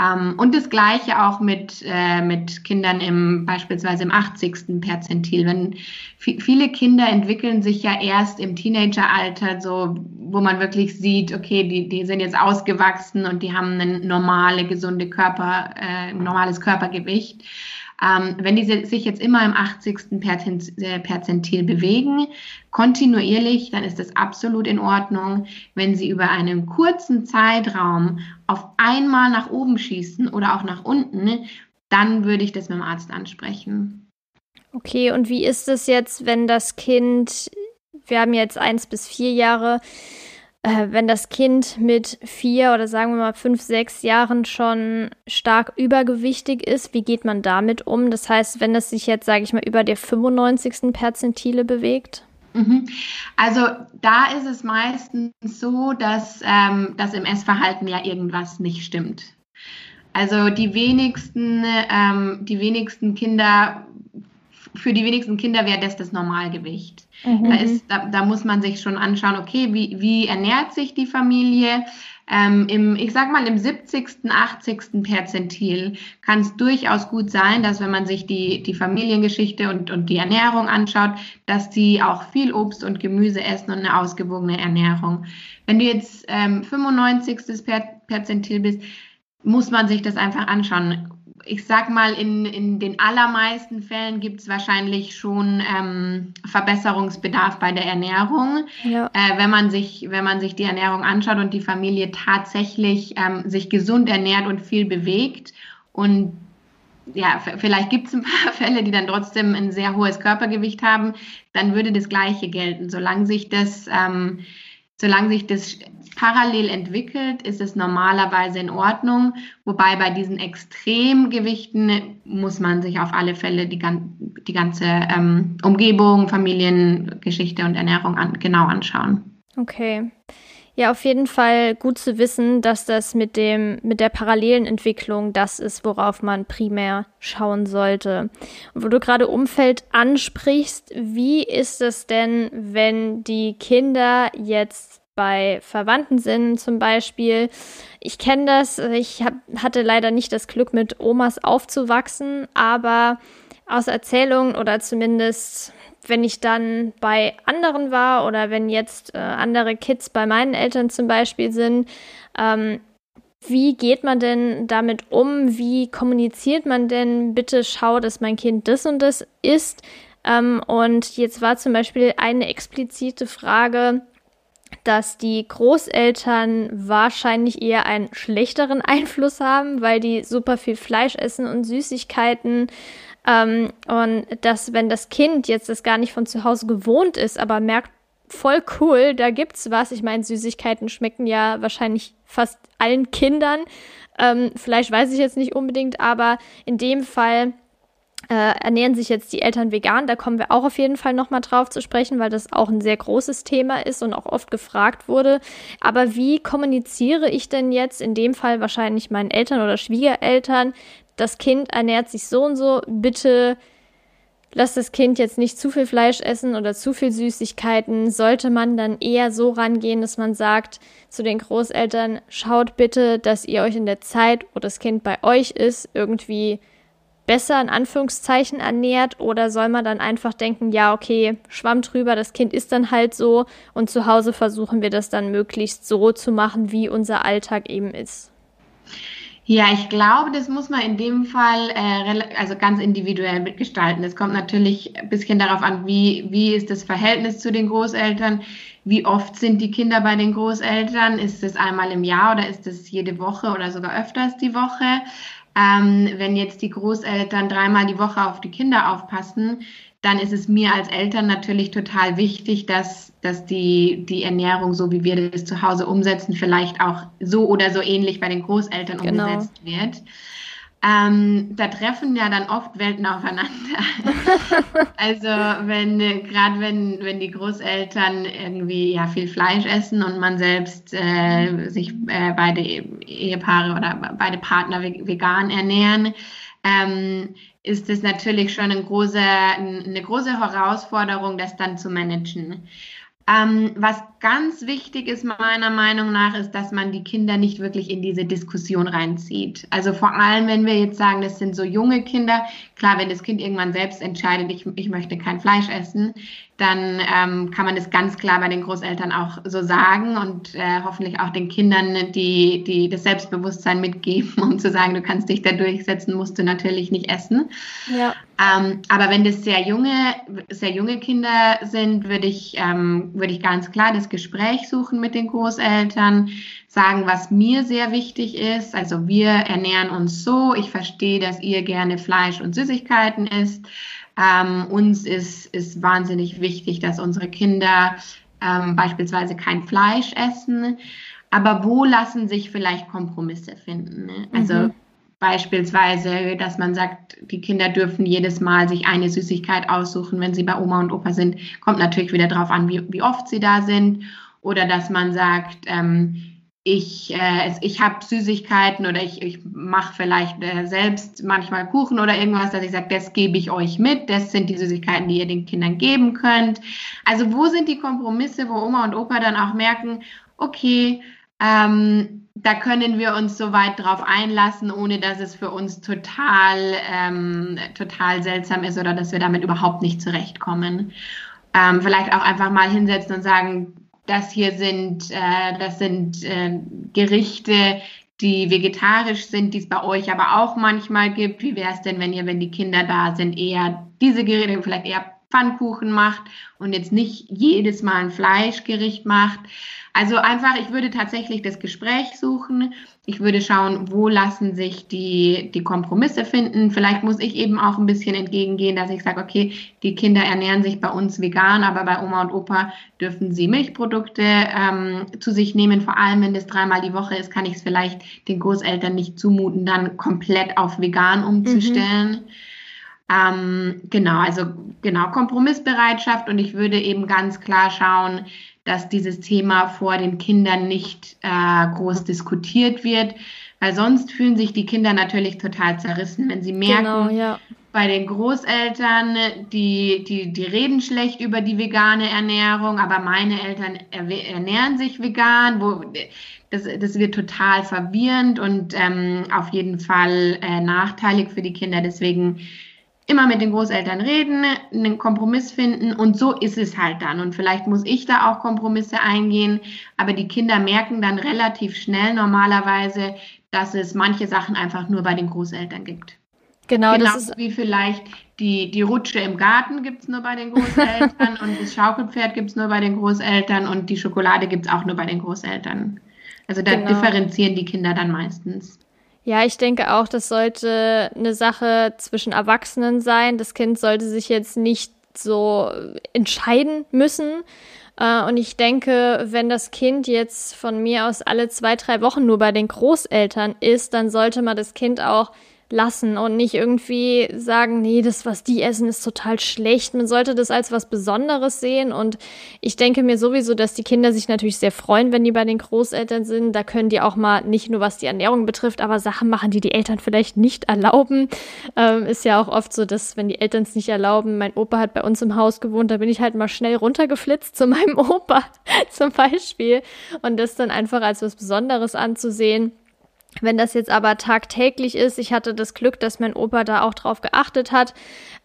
B: Ähm, und das Gleiche auch mit, äh, mit Kindern im beispielsweise im 80. Perzentil. Wenn viele Kinder entwickeln sich ja erst im Teenageralter, so wo man wirklich sieht, okay, die, die sind jetzt ausgewachsen und die haben ein normale, gesunde Körper, äh, normales Körpergewicht. Ähm, wenn die sich jetzt immer im 80. Perzentil, Perzentil bewegen, kontinuierlich, dann ist das absolut in Ordnung. Wenn sie über einen kurzen Zeitraum auf einmal nach oben schießen oder auch nach unten, dann würde ich das mit dem Arzt ansprechen.
A: Okay, und wie ist es jetzt, wenn das Kind, wir haben jetzt eins bis vier Jahre, äh, wenn das Kind mit vier oder sagen wir mal fünf, sechs Jahren schon stark übergewichtig ist, wie geht man damit um? Das heißt, wenn es sich jetzt, sage ich mal, über der 95. Perzentile bewegt?
B: Mhm. Also da ist es meistens so, dass ähm, das im Essverhalten ja irgendwas nicht stimmt. Also die wenigsten, ähm, die wenigsten Kinder, für die wenigsten Kinder wäre das das Normalgewicht. Mhm. Da, ist, da, da, muss man sich schon anschauen, okay, wie, wie ernährt sich die Familie? Ähm, im, ich sag mal, im 70., 80. Perzentil kann es durchaus gut sein, dass wenn man sich die, die Familiengeschichte und, und die Ernährung anschaut, dass die auch viel Obst und Gemüse essen und eine ausgewogene Ernährung. Wenn du jetzt ähm, 95. Per Perzentil bist, muss man sich das einfach anschauen ich sag mal, in, in den allermeisten Fällen gibt es wahrscheinlich schon ähm, Verbesserungsbedarf bei der Ernährung. Ja. Äh, wenn, man sich, wenn man sich die Ernährung anschaut und die Familie tatsächlich ähm, sich gesund ernährt und viel bewegt und ja, vielleicht gibt es ein paar Fälle, die dann trotzdem ein sehr hohes Körpergewicht haben, dann würde das Gleiche gelten. Solange sich das, ähm, solange sich das parallel entwickelt, ist es normalerweise in Ordnung. Wobei bei diesen Extremgewichten muss man sich auf alle Fälle die, die ganze ähm, Umgebung, Familiengeschichte und Ernährung an, genau anschauen.
A: Okay. Ja, auf jeden Fall gut zu wissen, dass das mit dem, mit der parallelen Entwicklung das ist, worauf man primär schauen sollte. Und wo du gerade Umfeld ansprichst, wie ist es denn, wenn die Kinder jetzt bei Verwandten sind zum Beispiel. Ich kenne das, ich hab, hatte leider nicht das Glück, mit Omas aufzuwachsen, aber aus Erzählungen oder zumindest wenn ich dann bei anderen war oder wenn jetzt äh, andere Kids bei meinen Eltern zum Beispiel sind, ähm, wie geht man denn damit um? Wie kommuniziert man denn? Bitte schau, dass mein Kind das und das ist. Ähm, und jetzt war zum Beispiel eine explizite Frage, dass die Großeltern wahrscheinlich eher einen schlechteren Einfluss haben, weil die super viel Fleisch essen und Süßigkeiten. Ähm, und dass, wenn das Kind jetzt das gar nicht von zu Hause gewohnt ist, aber merkt, voll cool, da gibt's was. Ich meine, Süßigkeiten schmecken ja wahrscheinlich fast allen Kindern. Ähm, Fleisch weiß ich jetzt nicht unbedingt, aber in dem Fall äh, ernähren sich jetzt die Eltern vegan. Da kommen wir auch auf jeden Fall nochmal drauf zu sprechen, weil das auch ein sehr großes Thema ist und auch oft gefragt wurde. Aber wie kommuniziere ich denn jetzt in dem Fall wahrscheinlich meinen Eltern oder Schwiegereltern, das Kind ernährt sich so und so, bitte lass das Kind jetzt nicht zu viel Fleisch essen oder zu viel Süßigkeiten, sollte man dann eher so rangehen, dass man sagt zu den Großeltern, schaut bitte, dass ihr euch in der Zeit, wo das Kind bei euch ist, irgendwie besser in Anführungszeichen ernährt oder soll man dann einfach denken, ja, okay, schwamm drüber, das Kind ist dann halt so und zu Hause versuchen wir das dann möglichst so zu machen, wie unser Alltag eben ist?
B: Ja, ich glaube, das muss man in dem Fall äh, also ganz individuell mitgestalten. Es kommt natürlich ein bisschen darauf an, wie, wie ist das Verhältnis zu den Großeltern, wie oft sind die Kinder bei den Großeltern, ist es einmal im Jahr oder ist es jede Woche oder sogar öfters die Woche. Ähm, wenn jetzt die Großeltern dreimal die Woche auf die Kinder aufpassen, dann ist es mir als Eltern natürlich total wichtig, dass, dass die, die Ernährung, so wie wir das zu Hause umsetzen, vielleicht auch so oder so ähnlich bei den Großeltern genau. umgesetzt wird. Ähm, da treffen ja dann oft Welten aufeinander. also wenn äh, gerade wenn, wenn die Großeltern irgendwie ja viel Fleisch essen und man selbst äh, sich äh, beide Ehepaare oder beide Partner vegan ernähren, ähm, ist es natürlich schon eine große, eine große Herausforderung, das dann zu managen. Ähm, was ganz wichtig ist meiner Meinung nach, ist, dass man die Kinder nicht wirklich in diese Diskussion reinzieht. Also vor allem, wenn wir jetzt sagen, das sind so junge Kinder, klar, wenn das Kind irgendwann selbst entscheidet, ich, ich möchte kein Fleisch essen, dann ähm, kann man das ganz klar bei den Großeltern auch so sagen und äh, hoffentlich auch den Kindern, die, die das Selbstbewusstsein mitgeben, um zu sagen, du kannst dich da durchsetzen, musst du natürlich nicht essen. Ja. Ähm, aber wenn das sehr junge, sehr junge Kinder sind, würde ich, ähm, würde ich ganz klar das Gespräch suchen mit den Großeltern, sagen, was mir sehr wichtig ist. Also wir ernähren uns so, ich verstehe, dass ihr gerne Fleisch und Süßigkeiten isst. Ähm, uns ist, ist wahnsinnig wichtig, dass unsere Kinder ähm, beispielsweise kein Fleisch essen. Aber wo lassen sich vielleicht Kompromisse finden? Ne? Also mhm. Beispielsweise, dass man sagt, die Kinder dürfen jedes Mal sich eine Süßigkeit aussuchen, wenn sie bei Oma und Opa sind. Kommt natürlich wieder darauf an, wie, wie oft sie da sind. Oder dass man sagt, ähm, ich, äh, ich habe Süßigkeiten oder ich, ich mache vielleicht äh, selbst manchmal Kuchen oder irgendwas, dass ich sage, das gebe ich euch mit, das sind die Süßigkeiten, die ihr den Kindern geben könnt. Also wo sind die Kompromisse, wo Oma und Opa dann auch merken, okay, ähm, da können wir uns so weit drauf einlassen, ohne dass es für uns total, ähm, total seltsam ist oder dass wir damit überhaupt nicht zurechtkommen. Ähm, vielleicht auch einfach mal hinsetzen und sagen, das hier sind, äh, das sind äh, Gerichte, die vegetarisch sind, die es bei euch aber auch manchmal gibt. Wie wäre es denn, wenn ihr, wenn die Kinder da sind, eher diese Gerichte, vielleicht eher Pfannkuchen macht und jetzt nicht jedes Mal ein Fleischgericht macht? Also einfach, ich würde tatsächlich das Gespräch suchen. Ich würde schauen, wo lassen sich die, die Kompromisse finden. Vielleicht muss ich eben auch ein bisschen entgegengehen, dass ich sage, okay, die Kinder ernähren sich bei uns vegan, aber bei Oma und Opa dürfen sie Milchprodukte ähm, zu sich nehmen. Vor allem, wenn das dreimal die Woche ist, kann ich es vielleicht den Großeltern nicht zumuten, dann komplett auf vegan umzustellen. Mhm. Ähm, genau, also genau, Kompromissbereitschaft und ich würde eben ganz klar schauen, dass dieses Thema vor den Kindern nicht äh, groß diskutiert wird, weil sonst fühlen sich die Kinder natürlich total zerrissen, wenn sie merken, genau, ja. bei den Großeltern, die, die, die reden schlecht über die vegane Ernährung, aber meine Eltern ernähren sich vegan, wo das, das wird total verwirrend und ähm, auf jeden Fall äh, nachteilig für die Kinder. Deswegen immer mit den Großeltern reden, einen Kompromiss finden und so ist es halt dann. Und vielleicht muss ich da auch Kompromisse eingehen, aber die Kinder merken dann relativ schnell normalerweise, dass es manche Sachen einfach nur bei den Großeltern gibt. Genau, genau das ist wie vielleicht die, die Rutsche im Garten gibt es nur bei den Großeltern und das Schaukelpferd gibt es nur bei den Großeltern und die Schokolade gibt es auch nur bei den Großeltern. Also da genau. differenzieren die Kinder dann meistens.
A: Ja, ich denke auch, das sollte eine Sache zwischen Erwachsenen sein. Das Kind sollte sich jetzt nicht so entscheiden müssen. Äh, und ich denke, wenn das Kind jetzt von mir aus alle zwei, drei Wochen nur bei den Großeltern ist, dann sollte man das Kind auch lassen und nicht irgendwie sagen, nee, das, was die essen, ist total schlecht. Man sollte das als was Besonderes sehen und ich denke mir sowieso, dass die Kinder sich natürlich sehr freuen, wenn die bei den Großeltern sind. Da können die auch mal nicht nur was die Ernährung betrifft, aber Sachen machen, die die Eltern vielleicht nicht erlauben. Ähm, ist ja auch oft so, dass wenn die Eltern es nicht erlauben, mein Opa hat bei uns im Haus gewohnt, da bin ich halt mal schnell runtergeflitzt zu meinem Opa zum Beispiel und das dann einfach als was Besonderes anzusehen wenn das jetzt aber tagtäglich ist, ich hatte das Glück, dass mein Opa da auch drauf geachtet hat,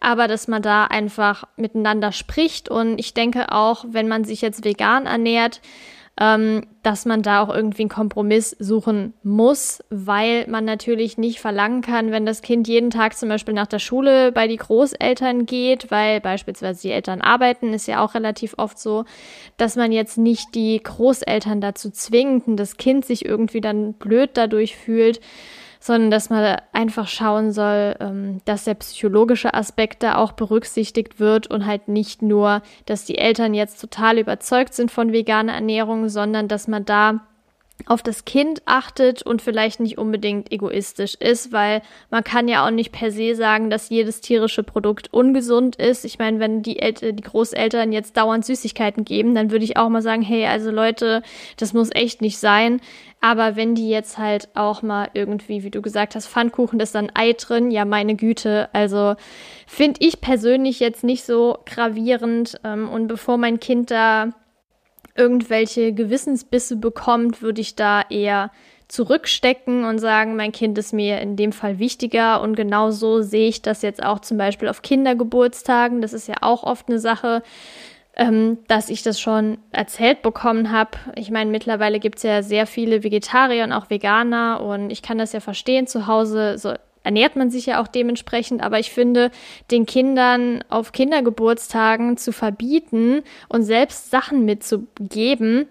A: aber dass man da einfach miteinander spricht. Und ich denke auch, wenn man sich jetzt vegan ernährt, ähm, dass man da auch irgendwie einen Kompromiss suchen muss, weil man natürlich nicht verlangen kann, wenn das Kind jeden Tag zum Beispiel nach der Schule bei die Großeltern geht, weil beispielsweise die Eltern arbeiten, ist ja auch relativ oft so, dass man jetzt nicht die Großeltern dazu zwingt und das Kind sich irgendwie dann blöd dadurch fühlt sondern dass man einfach schauen soll, ähm, dass der psychologische Aspekt da auch berücksichtigt wird und halt nicht nur, dass die Eltern jetzt total überzeugt sind von veganer Ernährung, sondern dass man da auf das Kind achtet und vielleicht nicht unbedingt egoistisch ist, weil man kann ja auch nicht per se sagen, dass jedes tierische Produkt ungesund ist. Ich meine, wenn die, El die Großeltern jetzt dauernd Süßigkeiten geben, dann würde ich auch mal sagen, hey, also Leute, das muss echt nicht sein. Aber wenn die jetzt halt auch mal irgendwie, wie du gesagt hast, Pfannkuchen, das ist dann Ei drin, ja, meine Güte. Also finde ich persönlich jetzt nicht so gravierend. Ähm, und bevor mein Kind da irgendwelche Gewissensbisse bekommt, würde ich da eher zurückstecken und sagen, mein Kind ist mir in dem Fall wichtiger. Und genau so sehe ich das jetzt auch zum Beispiel auf Kindergeburtstagen. Das ist ja auch oft eine Sache, ähm, dass ich das schon erzählt bekommen habe. Ich meine, mittlerweile gibt es ja sehr viele Vegetarier und auch Veganer und ich kann das ja verstehen. Zu Hause so ernährt man sich ja auch dementsprechend. Aber ich finde, den Kindern auf Kindergeburtstagen zu verbieten und selbst Sachen mitzugeben,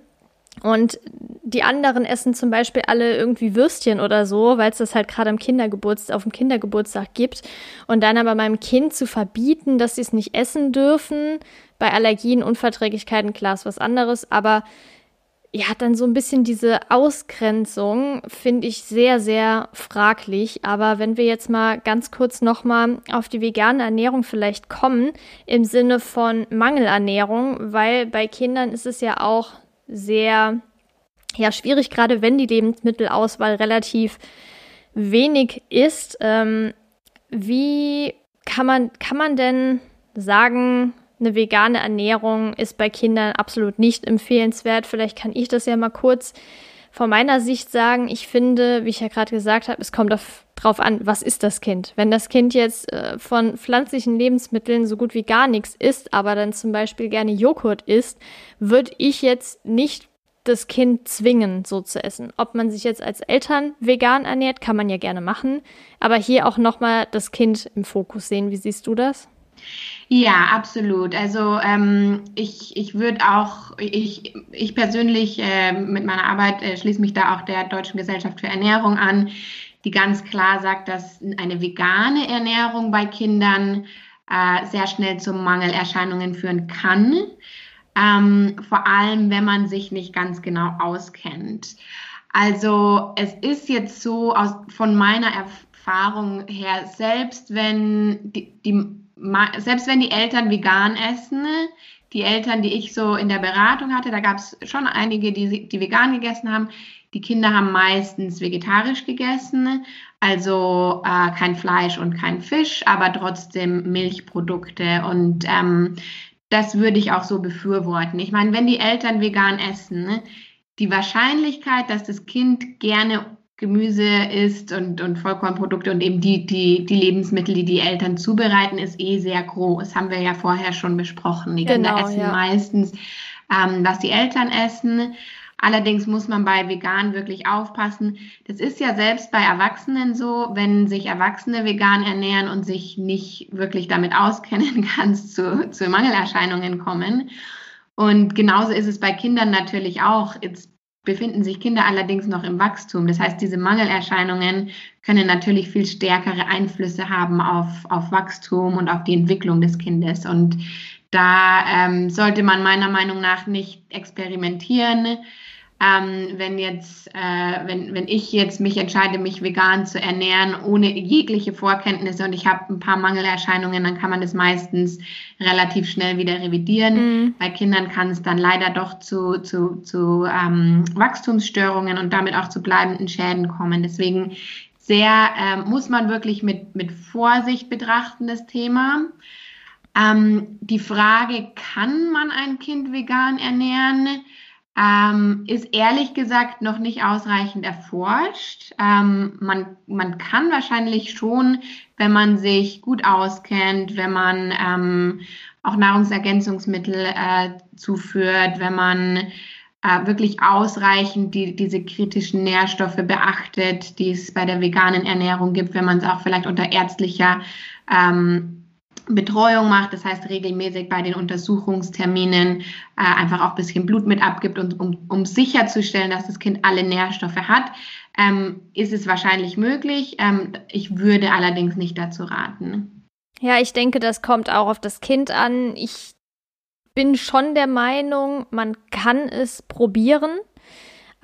A: und die anderen essen zum Beispiel alle irgendwie Würstchen oder so, weil es das halt gerade am Kindergeburtstag, auf dem Kindergeburtstag gibt. Und dann aber meinem Kind zu verbieten, dass sie es nicht essen dürfen, bei Allergien, Unverträglichkeiten, klar ist was anderes, aber ja, dann so ein bisschen diese Ausgrenzung finde ich sehr, sehr fraglich. Aber wenn wir jetzt mal ganz kurz nochmal auf die vegane Ernährung vielleicht kommen, im Sinne von Mangelernährung, weil bei Kindern ist es ja auch sehr, ja, schwierig, gerade wenn die Lebensmittelauswahl relativ wenig ist. Ähm, wie kann man, kann man denn sagen, eine vegane Ernährung ist bei Kindern absolut nicht empfehlenswert. Vielleicht kann ich das ja mal kurz von meiner Sicht sagen. Ich finde, wie ich ja gerade gesagt habe, es kommt auf, drauf an, was ist das Kind? Wenn das Kind jetzt äh, von pflanzlichen Lebensmitteln so gut wie gar nichts isst, aber dann zum Beispiel gerne Joghurt isst, würde ich jetzt nicht das Kind zwingen, so zu essen. Ob man sich jetzt als Eltern vegan ernährt, kann man ja gerne machen. Aber hier auch nochmal das Kind im Fokus sehen. Wie siehst du das?
B: Ja, absolut. Also ähm, ich, ich würde auch, ich, ich persönlich äh, mit meiner Arbeit äh, schließe mich da auch der Deutschen Gesellschaft für Ernährung an, die ganz klar sagt, dass eine vegane Ernährung bei Kindern äh, sehr schnell zu Mangelerscheinungen führen kann. Ähm, vor allem, wenn man sich nicht ganz genau auskennt. Also es ist jetzt so aus, von meiner Erfahrung her, selbst wenn die, die selbst wenn die Eltern vegan essen, die Eltern, die ich so in der Beratung hatte, da gab es schon einige, die, die vegan gegessen haben. Die Kinder haben meistens vegetarisch gegessen, also äh, kein Fleisch und kein Fisch, aber trotzdem Milchprodukte. Und ähm, das würde ich auch so befürworten. Ich meine, wenn die Eltern vegan essen, die Wahrscheinlichkeit, dass das Kind gerne Gemüse isst und, und Vollkornprodukte und eben die, die, die Lebensmittel, die die Eltern zubereiten, ist eh sehr groß. Haben wir ja vorher schon besprochen. Die genau, Kinder essen ja. meistens, ähm, was die Eltern essen. Allerdings muss man bei vegan wirklich aufpassen. Das ist ja selbst bei Erwachsenen so, wenn sich Erwachsene vegan ernähren und sich nicht wirklich damit auskennen, kann es zu, zu Mangelerscheinungen kommen. Und genauso ist es bei Kindern natürlich auch. Jetzt befinden sich Kinder allerdings noch im Wachstum. Das heißt, diese Mangelerscheinungen können natürlich viel stärkere Einflüsse haben auf, auf Wachstum und auf die Entwicklung des Kindes. Und da ähm, sollte man meiner Meinung nach nicht experimentieren, ähm, wenn jetzt, äh, wenn, wenn ich jetzt mich entscheide, mich vegan zu ernähren, ohne jegliche Vorkenntnisse und ich habe ein paar Mangelerscheinungen, dann kann man das meistens relativ schnell wieder revidieren. Mhm. Bei Kindern kann es dann leider doch zu, zu, zu ähm, Wachstumsstörungen und damit auch zu bleibenden Schäden kommen. Deswegen sehr, äh, muss man wirklich mit, mit Vorsicht betrachten, das Thema. Ähm, die Frage, kann man ein Kind vegan ernähren? Ähm, ist ehrlich gesagt noch nicht ausreichend erforscht. Ähm, man, man kann wahrscheinlich schon, wenn man sich gut auskennt, wenn man ähm, auch Nahrungsergänzungsmittel äh, zuführt, wenn man äh, wirklich ausreichend die, diese kritischen Nährstoffe beachtet, die es bei der veganen Ernährung gibt, wenn man es auch vielleicht unter ärztlicher ähm, Betreuung macht, das heißt regelmäßig bei den Untersuchungsterminen äh, einfach auch ein bisschen Blut mit abgibt, und, um, um sicherzustellen, dass das Kind alle Nährstoffe hat, ähm, ist es wahrscheinlich möglich. Ähm, ich würde allerdings nicht dazu raten.
A: Ja, ich denke, das kommt auch auf das Kind an. Ich bin schon der Meinung, man kann es probieren.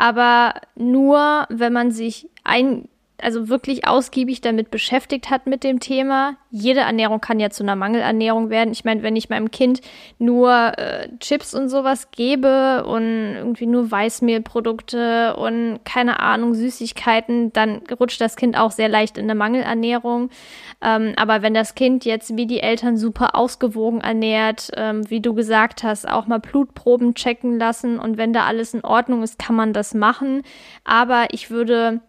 A: aber nur, wenn man sich ein, also wirklich ausgiebig damit beschäftigt hat mit dem Thema. Jede Ernährung kann ja zu einer Mangelernährung werden. Ich meine, wenn ich meinem Kind nur äh, Chips und sowas gebe und irgendwie nur Weißmehlprodukte und keine Ahnung, Süßigkeiten, dann rutscht das Kind auch sehr leicht in eine Mangelernährung. Ähm, aber wenn das Kind jetzt wie die Eltern super ausgewogen ernährt, ähm, wie du gesagt hast, auch mal Blutproben checken lassen und wenn da alles in Ordnung ist, kann man das machen. Aber ich würde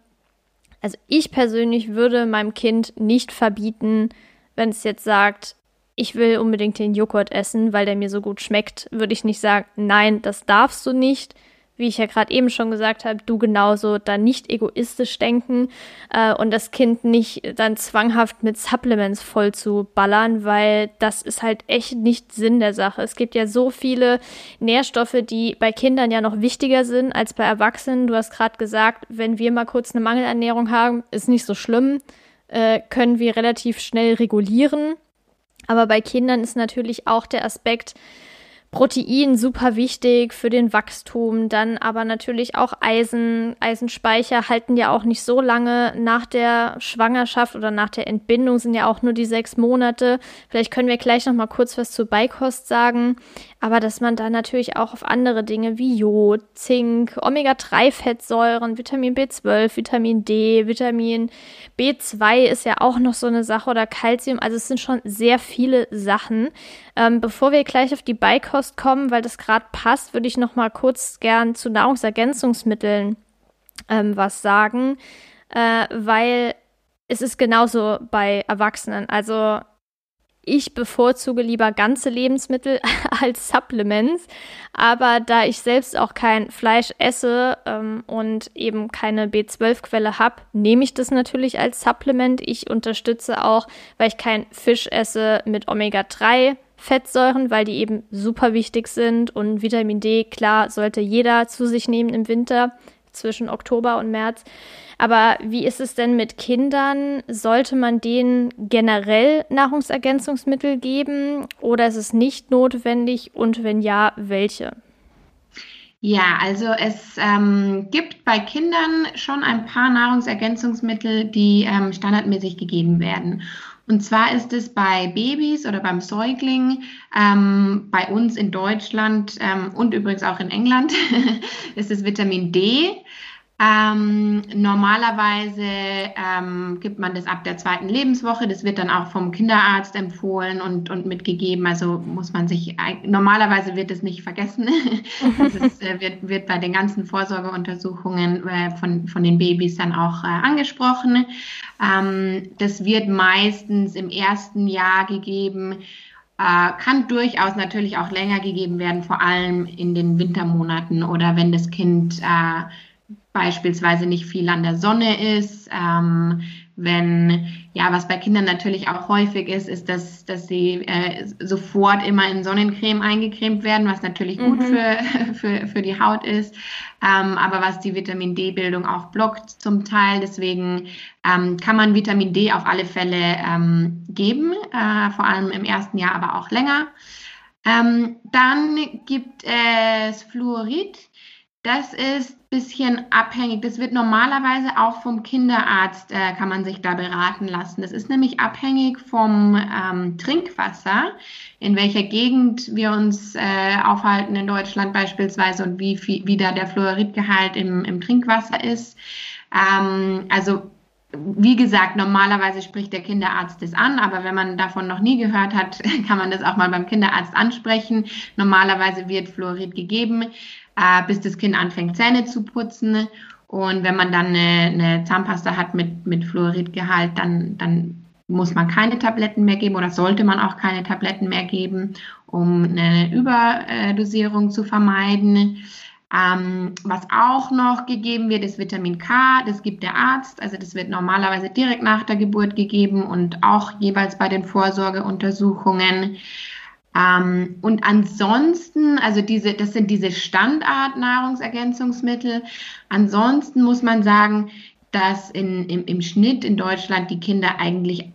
A: also ich persönlich würde meinem Kind nicht verbieten, wenn es jetzt sagt, ich will unbedingt den Joghurt essen, weil der mir so gut schmeckt, würde ich nicht sagen, nein, das darfst du nicht wie ich ja gerade eben schon gesagt habe, du genauso da nicht egoistisch denken äh, und das Kind nicht dann zwanghaft mit Supplements voll zu ballern, weil das ist halt echt nicht Sinn der Sache. Es gibt ja so viele Nährstoffe, die bei Kindern ja noch wichtiger sind als bei Erwachsenen. Du hast gerade gesagt, wenn wir mal kurz eine Mangelernährung haben, ist nicht so schlimm, äh, können wir relativ schnell regulieren. Aber bei Kindern ist natürlich auch der Aspekt, Protein super wichtig für den Wachstum, dann aber natürlich auch Eisen. Eisenspeicher halten ja auch nicht so lange nach der Schwangerschaft oder nach der Entbindung, sind ja auch nur die sechs Monate. Vielleicht können wir gleich noch mal kurz was zur Beikost sagen, aber dass man da natürlich auch auf andere Dinge wie Jod, Zink, Omega-3-Fettsäuren, Vitamin B12, Vitamin D, Vitamin B2 ist ja auch noch so eine Sache oder Calcium. Also es sind schon sehr viele Sachen. Ähm, bevor wir gleich auf die Beikost kommen, weil das gerade passt, würde ich noch mal kurz gern zu Nahrungsergänzungsmitteln ähm, was sagen, äh, weil es ist genauso bei Erwachsenen. Also ich bevorzuge lieber ganze Lebensmittel als Supplements. Aber da ich selbst auch kein Fleisch esse ähm, und eben keine B12-Quelle habe, nehme ich das natürlich als Supplement. Ich unterstütze auch, weil ich kein Fisch esse mit Omega-3. Fettsäuren, weil die eben super wichtig sind und Vitamin D, klar, sollte jeder zu sich nehmen im Winter zwischen Oktober und März. Aber wie ist es denn mit Kindern? Sollte man denen generell Nahrungsergänzungsmittel geben oder ist es nicht notwendig und wenn ja, welche?
B: Ja, also es ähm, gibt bei Kindern schon ein paar Nahrungsergänzungsmittel, die ähm, standardmäßig gegeben werden. Und zwar ist es bei Babys oder beim Säugling, ähm, bei uns in Deutschland ähm, und übrigens auch in England, ist es Vitamin D. Ähm, normalerweise ähm, gibt man das ab der zweiten Lebenswoche. Das wird dann auch vom Kinderarzt empfohlen und, und mitgegeben. Also muss man sich, normalerweise wird es nicht vergessen. das ist, äh, wird, wird bei den ganzen Vorsorgeuntersuchungen äh, von, von den Babys dann auch äh, angesprochen. Ähm, das wird meistens im ersten Jahr gegeben äh, kann durchaus natürlich auch länger gegeben werden, vor allem in den Wintermonaten oder wenn das Kind äh, beispielsweise nicht viel an der Sonne ist. Ähm, wenn, ja, was bei Kindern natürlich auch häufig ist, ist, dass, dass sie äh, sofort immer in Sonnencreme eingecremt werden, was natürlich mhm. gut für, für, für die Haut ist, ähm, aber was die Vitamin D-Bildung auch blockt zum Teil. Deswegen ähm, kann man Vitamin D auf alle Fälle ähm, geben, äh, vor allem im ersten Jahr, aber auch länger. Ähm, dann gibt es Fluorid. Das ist bisschen abhängig. Das wird normalerweise auch vom Kinderarzt, äh, kann man sich da beraten lassen. Das ist nämlich abhängig vom ähm, Trinkwasser, in welcher Gegend wir uns äh, aufhalten in Deutschland beispielsweise und wie, viel, wie da der Fluoridgehalt im, im Trinkwasser ist. Ähm, also wie gesagt, normalerweise spricht der Kinderarzt das an, aber wenn man davon noch nie gehört hat, kann man das auch mal beim Kinderarzt ansprechen. Normalerweise wird Fluorid gegeben äh, bis das Kind anfängt, Zähne zu putzen. Und wenn man dann eine, eine Zahnpasta hat mit, mit Fluoridgehalt, dann, dann muss man keine Tabletten mehr geben oder sollte man auch keine Tabletten mehr geben, um eine Überdosierung zu vermeiden. Ähm, was auch noch gegeben wird, ist Vitamin K. Das gibt der Arzt. Also das wird normalerweise direkt nach der Geburt gegeben und auch jeweils bei den Vorsorgeuntersuchungen. Ähm, und ansonsten, also diese, das sind diese Standard-Nahrungsergänzungsmittel. Ansonsten muss man sagen, dass in, im, im Schnitt in Deutschland die Kinder eigentlich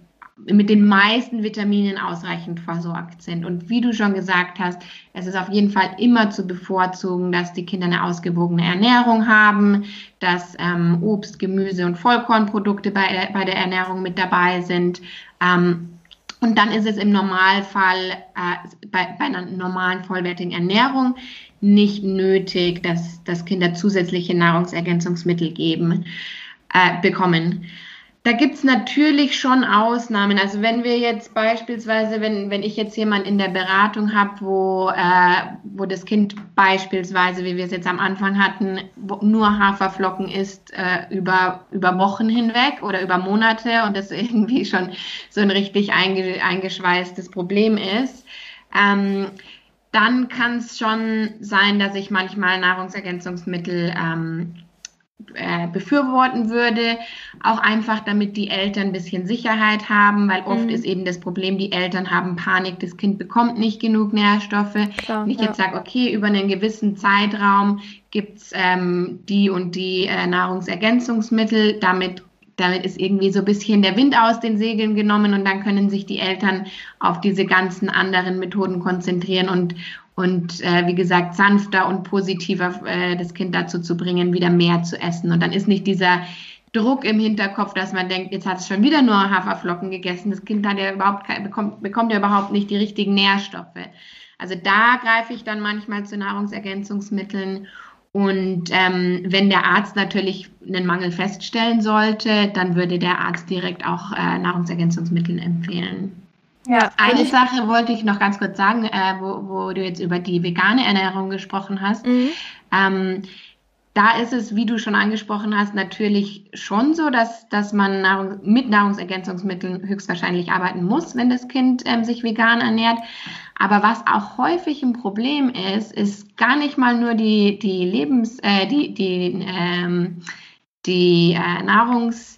B: mit den meisten Vitaminen ausreichend versorgt sind. Und wie du schon gesagt hast, es ist auf jeden Fall immer zu bevorzugen, dass die Kinder eine ausgewogene Ernährung haben, dass ähm, Obst, Gemüse und Vollkornprodukte bei, bei der Ernährung mit dabei sind. Ähm, und dann ist es im Normalfall äh, bei, bei einer normalen vollwertigen Ernährung nicht nötig, dass, dass Kinder zusätzliche Nahrungsergänzungsmittel geben, äh, bekommen. Da gibt es natürlich schon Ausnahmen. Also wenn wir jetzt beispielsweise, wenn, wenn ich jetzt jemand in der Beratung habe, wo, äh, wo das Kind beispielsweise, wie wir es jetzt am Anfang hatten, nur Haferflocken isst äh, über, über Wochen hinweg oder über Monate und das irgendwie schon so ein richtig einge, eingeschweißtes Problem ist, ähm, dann kann es schon sein, dass ich manchmal Nahrungsergänzungsmittel ähm, äh, befürworten würde, auch einfach damit die Eltern ein bisschen Sicherheit haben, weil oft mhm. ist eben das Problem, die Eltern haben Panik, das Kind bekommt nicht genug Nährstoffe. Klar, und ich ja. jetzt sage, okay, über einen gewissen Zeitraum gibt's ähm, die und die äh, Nahrungsergänzungsmittel, damit damit ist irgendwie so ein bisschen der Wind aus den Segeln genommen und dann können sich die Eltern auf diese ganzen anderen Methoden konzentrieren und, und äh, wie gesagt, sanfter und positiver äh, das Kind dazu zu bringen, wieder mehr zu essen. Und dann ist nicht dieser Druck im Hinterkopf, dass man denkt, jetzt hat es schon wieder nur Haferflocken gegessen. Das Kind hat ja überhaupt bekommt, bekommt ja überhaupt nicht die richtigen Nährstoffe. Also da greife ich dann manchmal zu Nahrungsergänzungsmitteln und ähm, wenn der Arzt natürlich einen Mangel feststellen sollte, dann würde der Arzt direkt auch äh, Nahrungsergänzungsmittel empfehlen. Ja, Eine Sache wollte ich noch ganz kurz sagen, äh, wo, wo, du jetzt über die vegane Ernährung gesprochen hast. Mhm. Ähm, da ist es, wie du schon angesprochen hast, natürlich schon so, dass, dass man Nahrung, mit Nahrungsergänzungsmitteln höchstwahrscheinlich arbeiten muss, wenn das Kind ähm, sich vegan ernährt. Aber was auch häufig ein Problem ist, ist gar nicht mal nur die, die Lebens, äh, die, die, ähm, die äh, Nahrungs,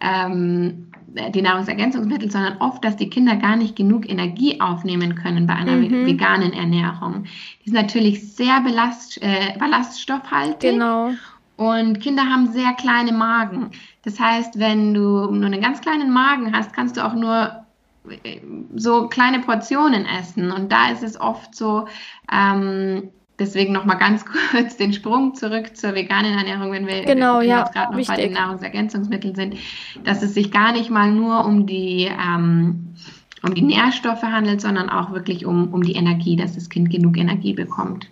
B: ähm, die Nahrungsergänzungsmittel, sondern oft, dass die Kinder gar nicht genug Energie aufnehmen können bei einer mhm. veganen Ernährung. Die ist natürlich sehr belast, äh, ballaststoffhaltig. Genau. Und Kinder haben sehr kleine Magen. Das heißt, wenn du nur einen ganz kleinen Magen hast, kannst du auch nur äh, so kleine Portionen essen. Und da ist es oft so, ähm, deswegen nochmal ganz kurz den Sprung zurück zur veganen Ernährung, wenn wir,
A: genau,
B: wenn
A: ja,
B: jetzt gerade noch wichtig. bei den Nahrungsergänzungsmitteln sind, dass es sich gar nicht mal nur um die, ähm, um die Nährstoffe handelt, sondern auch wirklich um, um die Energie, dass das Kind genug Energie bekommt.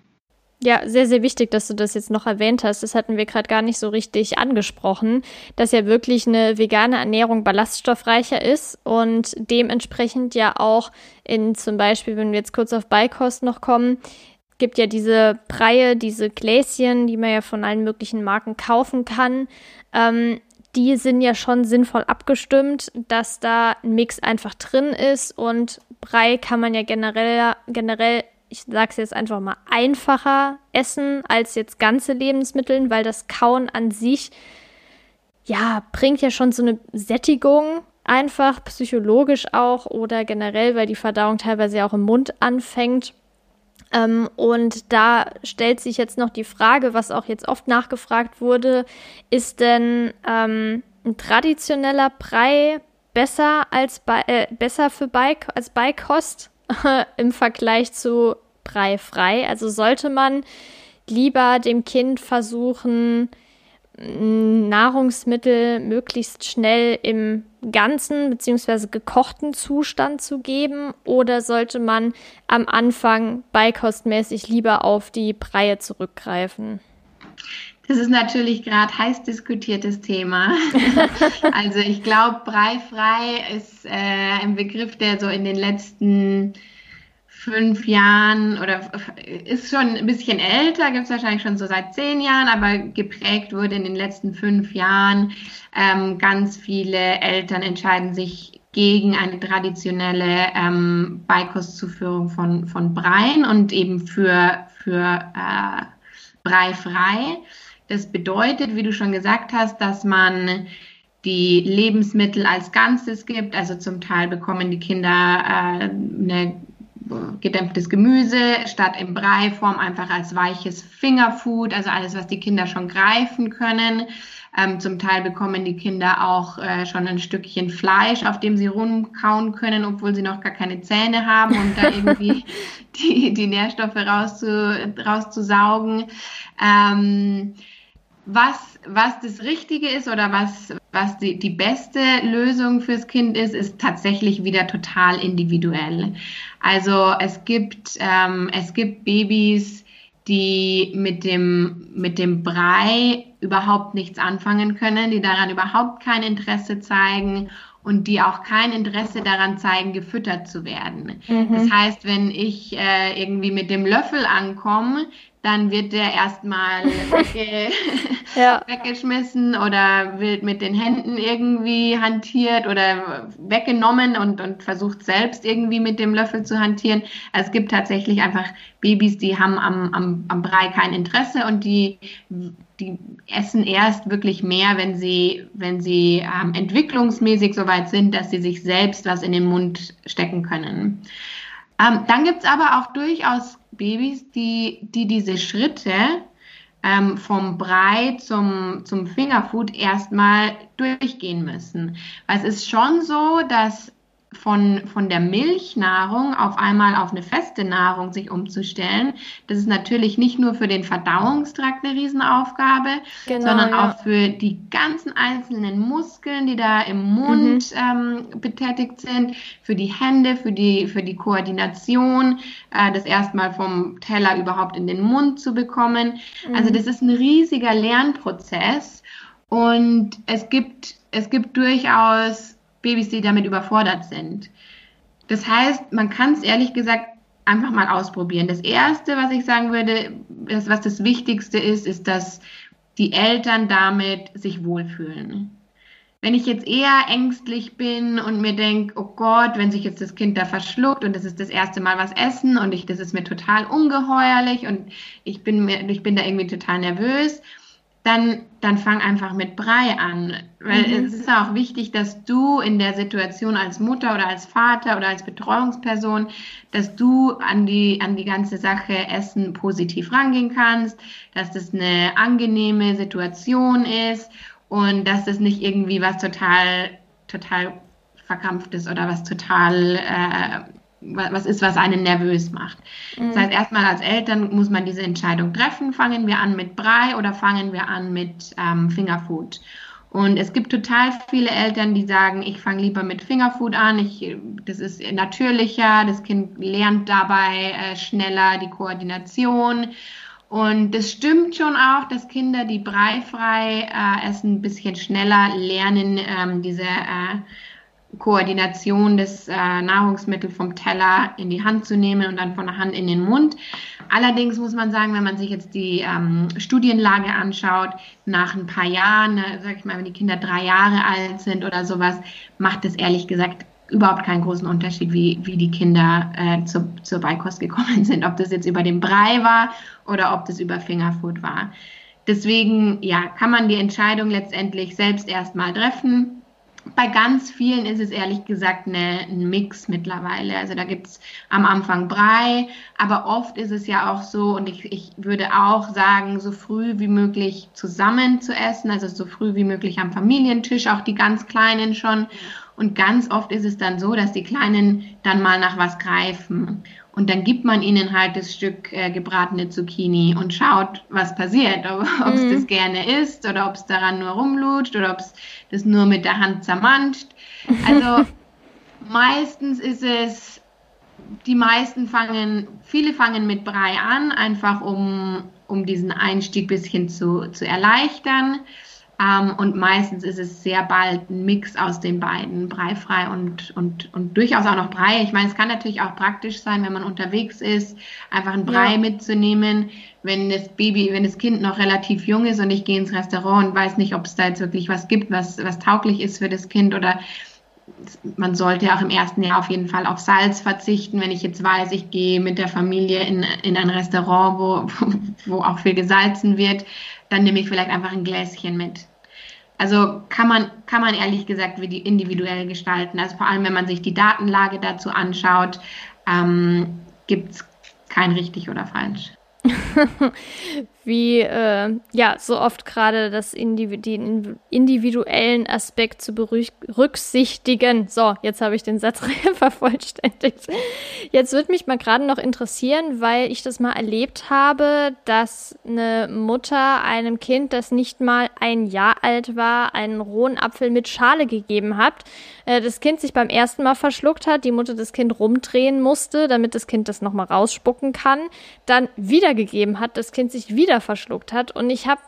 A: Ja, sehr, sehr wichtig, dass du das jetzt noch erwähnt hast. Das hatten wir gerade gar nicht so richtig angesprochen, dass ja wirklich eine vegane Ernährung ballaststoffreicher ist und dementsprechend ja auch in zum Beispiel, wenn wir jetzt kurz auf Beikost noch kommen, gibt ja diese Breie, diese Gläschen, die man ja von allen möglichen Marken kaufen kann. Ähm, die sind ja schon sinnvoll abgestimmt, dass da ein Mix einfach drin ist und Brei kann man ja generell, generell, ich sag's jetzt einfach mal, einfacher essen als jetzt ganze Lebensmittel, weil das Kauen an sich, ja, bringt ja schon so eine Sättigung einfach, psychologisch auch oder generell, weil die Verdauung teilweise auch im Mund anfängt. Ähm, und da stellt sich jetzt noch die Frage, was auch jetzt oft nachgefragt wurde, ist denn ähm, ein traditioneller Brei besser als bei, äh, besser für Beik als Beikost im Vergleich zu Brei frei? Also sollte man lieber dem Kind versuchen, Nahrungsmittel möglichst schnell im ganzen bzw. gekochten Zustand zu geben oder sollte man am Anfang beikostmäßig lieber auf die Breie zurückgreifen?
B: Das ist natürlich gerade heiß diskutiertes Thema. also ich glaube, breifrei ist äh, ein Begriff, der so in den letzten fünf Jahren oder ist schon ein bisschen älter, gibt es wahrscheinlich schon so seit zehn Jahren, aber geprägt wurde in den letzten fünf Jahren. Ähm, ganz viele Eltern entscheiden sich gegen eine traditionelle ähm, Beikostzuführung von, von Breien und eben für, für äh, Brei frei. Das bedeutet, wie du schon gesagt hast, dass man die Lebensmittel als Ganzes gibt. Also zum Teil bekommen die Kinder äh, eine gedämpftes Gemüse statt in Breiform einfach als weiches Fingerfood, also alles, was die Kinder schon greifen können. Ähm, zum Teil bekommen die Kinder auch äh, schon ein Stückchen Fleisch, auf dem sie rumkauen können, obwohl sie noch gar keine Zähne haben, um da irgendwie die, die Nährstoffe rauszu, rauszusaugen. Ähm, was, was das Richtige ist oder was, was die, die beste Lösung fürs Kind ist, ist tatsächlich wieder total individuell. Also es gibt, ähm, es gibt Babys, die mit dem, mit dem Brei überhaupt nichts anfangen können, die daran überhaupt kein Interesse zeigen und die auch kein Interesse daran zeigen, gefüttert zu werden. Mhm. Das heißt, wenn ich äh, irgendwie mit dem Löffel ankomme, dann wird der erstmal wegge ja. weggeschmissen oder wird mit den Händen irgendwie hantiert oder weggenommen und, und versucht selbst irgendwie mit dem Löffel zu hantieren. Also es gibt tatsächlich einfach Babys, die haben am, am, am Brei kein Interesse und die, die essen erst wirklich mehr, wenn sie, wenn sie ähm, entwicklungsmäßig so weit sind, dass sie sich selbst was in den Mund stecken können. Ähm, dann gibt es aber auch durchaus Babys, die, die diese Schritte ähm, vom Brei zum, zum Fingerfood erstmal durchgehen müssen. Es ist schon so, dass von, von der Milchnahrung auf einmal auf eine feste Nahrung sich umzustellen, das ist natürlich nicht nur für den Verdauungstrakt eine Riesenaufgabe, genau, sondern ja. auch für die ganzen einzelnen Muskeln, die da im Mund mhm. ähm, betätigt sind, für die Hände, für die, für die Koordination, äh, das erstmal vom Teller überhaupt in den Mund zu bekommen. Mhm. Also das ist ein riesiger Lernprozess und es gibt, es gibt durchaus Babys, die damit überfordert sind. Das heißt, man kann es ehrlich gesagt einfach mal ausprobieren. Das Erste, was ich sagen würde, das, was das Wichtigste ist, ist, dass die Eltern damit sich wohlfühlen. Wenn ich jetzt eher ängstlich bin und mir denke, oh Gott, wenn sich jetzt das Kind da verschluckt und das ist das erste Mal was essen und ich, das ist mir total ungeheuerlich und ich bin, mir, ich bin da irgendwie total nervös, dann, dann fang einfach mit Brei an. Weil mhm. es ist auch wichtig, dass du in der Situation als Mutter oder als Vater oder als Betreuungsperson, dass du an die, an die ganze Sache Essen positiv rangehen kannst, dass das eine angenehme Situation ist und dass das nicht irgendwie was total, total verkrampft ist oder was total äh, was ist, was einen nervös macht. Mhm. Das heißt, erstmal als Eltern muss man diese Entscheidung treffen. Fangen wir an mit Brei oder fangen wir an mit ähm, Fingerfood? Und es gibt total viele Eltern, die sagen, ich fange lieber mit Fingerfood an, ich, das ist natürlicher, das Kind lernt dabei äh, schneller die Koordination. Und das stimmt schon auch, dass Kinder, die breifrei äh, essen, ein bisschen schneller lernen, ähm, diese äh, Koordination des äh, Nahrungsmittels vom Teller in die Hand zu nehmen und dann von der Hand in den Mund. Allerdings muss man sagen, wenn man sich jetzt die ähm, Studienlage anschaut, nach ein paar Jahren, äh, sag ich mal, wenn die Kinder drei Jahre alt sind oder sowas, macht es ehrlich gesagt überhaupt keinen großen Unterschied, wie, wie die Kinder äh, zu, zur Beikost gekommen sind. Ob das jetzt über den Brei war oder ob das über Fingerfood war. Deswegen, ja, kann man die Entscheidung letztendlich selbst erstmal treffen bei ganz vielen ist es ehrlich gesagt eine, ein Mix mittlerweile. Also da gibt es am Anfang Brei, aber oft ist es ja auch so, und ich, ich würde auch sagen, so früh wie möglich zusammen zu essen, also so früh wie möglich am Familientisch, auch die ganz Kleinen schon. Und ganz oft ist es dann so, dass die Kleinen dann mal nach was greifen. Und dann gibt man ihnen halt das Stück äh, gebratene Zucchini und schaut, was passiert. Ob es mhm. das gerne isst oder ob es daran nur rumlutscht oder ob es das nur mit der Hand zermanscht. Also meistens ist es, die meisten fangen, viele fangen mit Brei an, einfach um, um diesen Einstieg bisschen zu, zu erleichtern. Ähm, und meistens ist es sehr bald ein Mix aus den beiden, breifrei und, und, und durchaus auch noch Brei. Ich meine, es kann natürlich auch praktisch sein, wenn man unterwegs ist, einfach einen Brei ja. mitzunehmen. Wenn das Baby, wenn das Kind noch relativ jung ist und ich gehe ins Restaurant und weiß nicht, ob es da jetzt wirklich was gibt, was, was tauglich ist für das Kind oder man sollte auch im ersten Jahr auf jeden Fall auf Salz verzichten. Wenn ich jetzt weiß, ich gehe mit der Familie in, in ein Restaurant, wo, wo auch viel gesalzen wird, dann nehme ich vielleicht einfach ein Gläschen mit. Also kann man, kann man ehrlich gesagt individuell gestalten. Also vor allem, wenn man sich die Datenlage dazu anschaut, ähm, gibt es kein richtig oder falsch.
A: wie äh, ja so oft gerade das Indiv den individuellen Aspekt zu berücksichtigen. So, jetzt habe ich den Satz vervollständigt. Jetzt würde mich mal gerade noch interessieren, weil ich das mal erlebt habe, dass eine Mutter einem Kind, das nicht mal ein Jahr alt war, einen rohen Apfel mit Schale gegeben hat. Äh, das Kind sich beim ersten Mal verschluckt hat, die Mutter das Kind rumdrehen musste, damit das Kind das nochmal rausspucken kann, dann wiedergegeben hat, das Kind sich wieder verschluckt hat und ich habe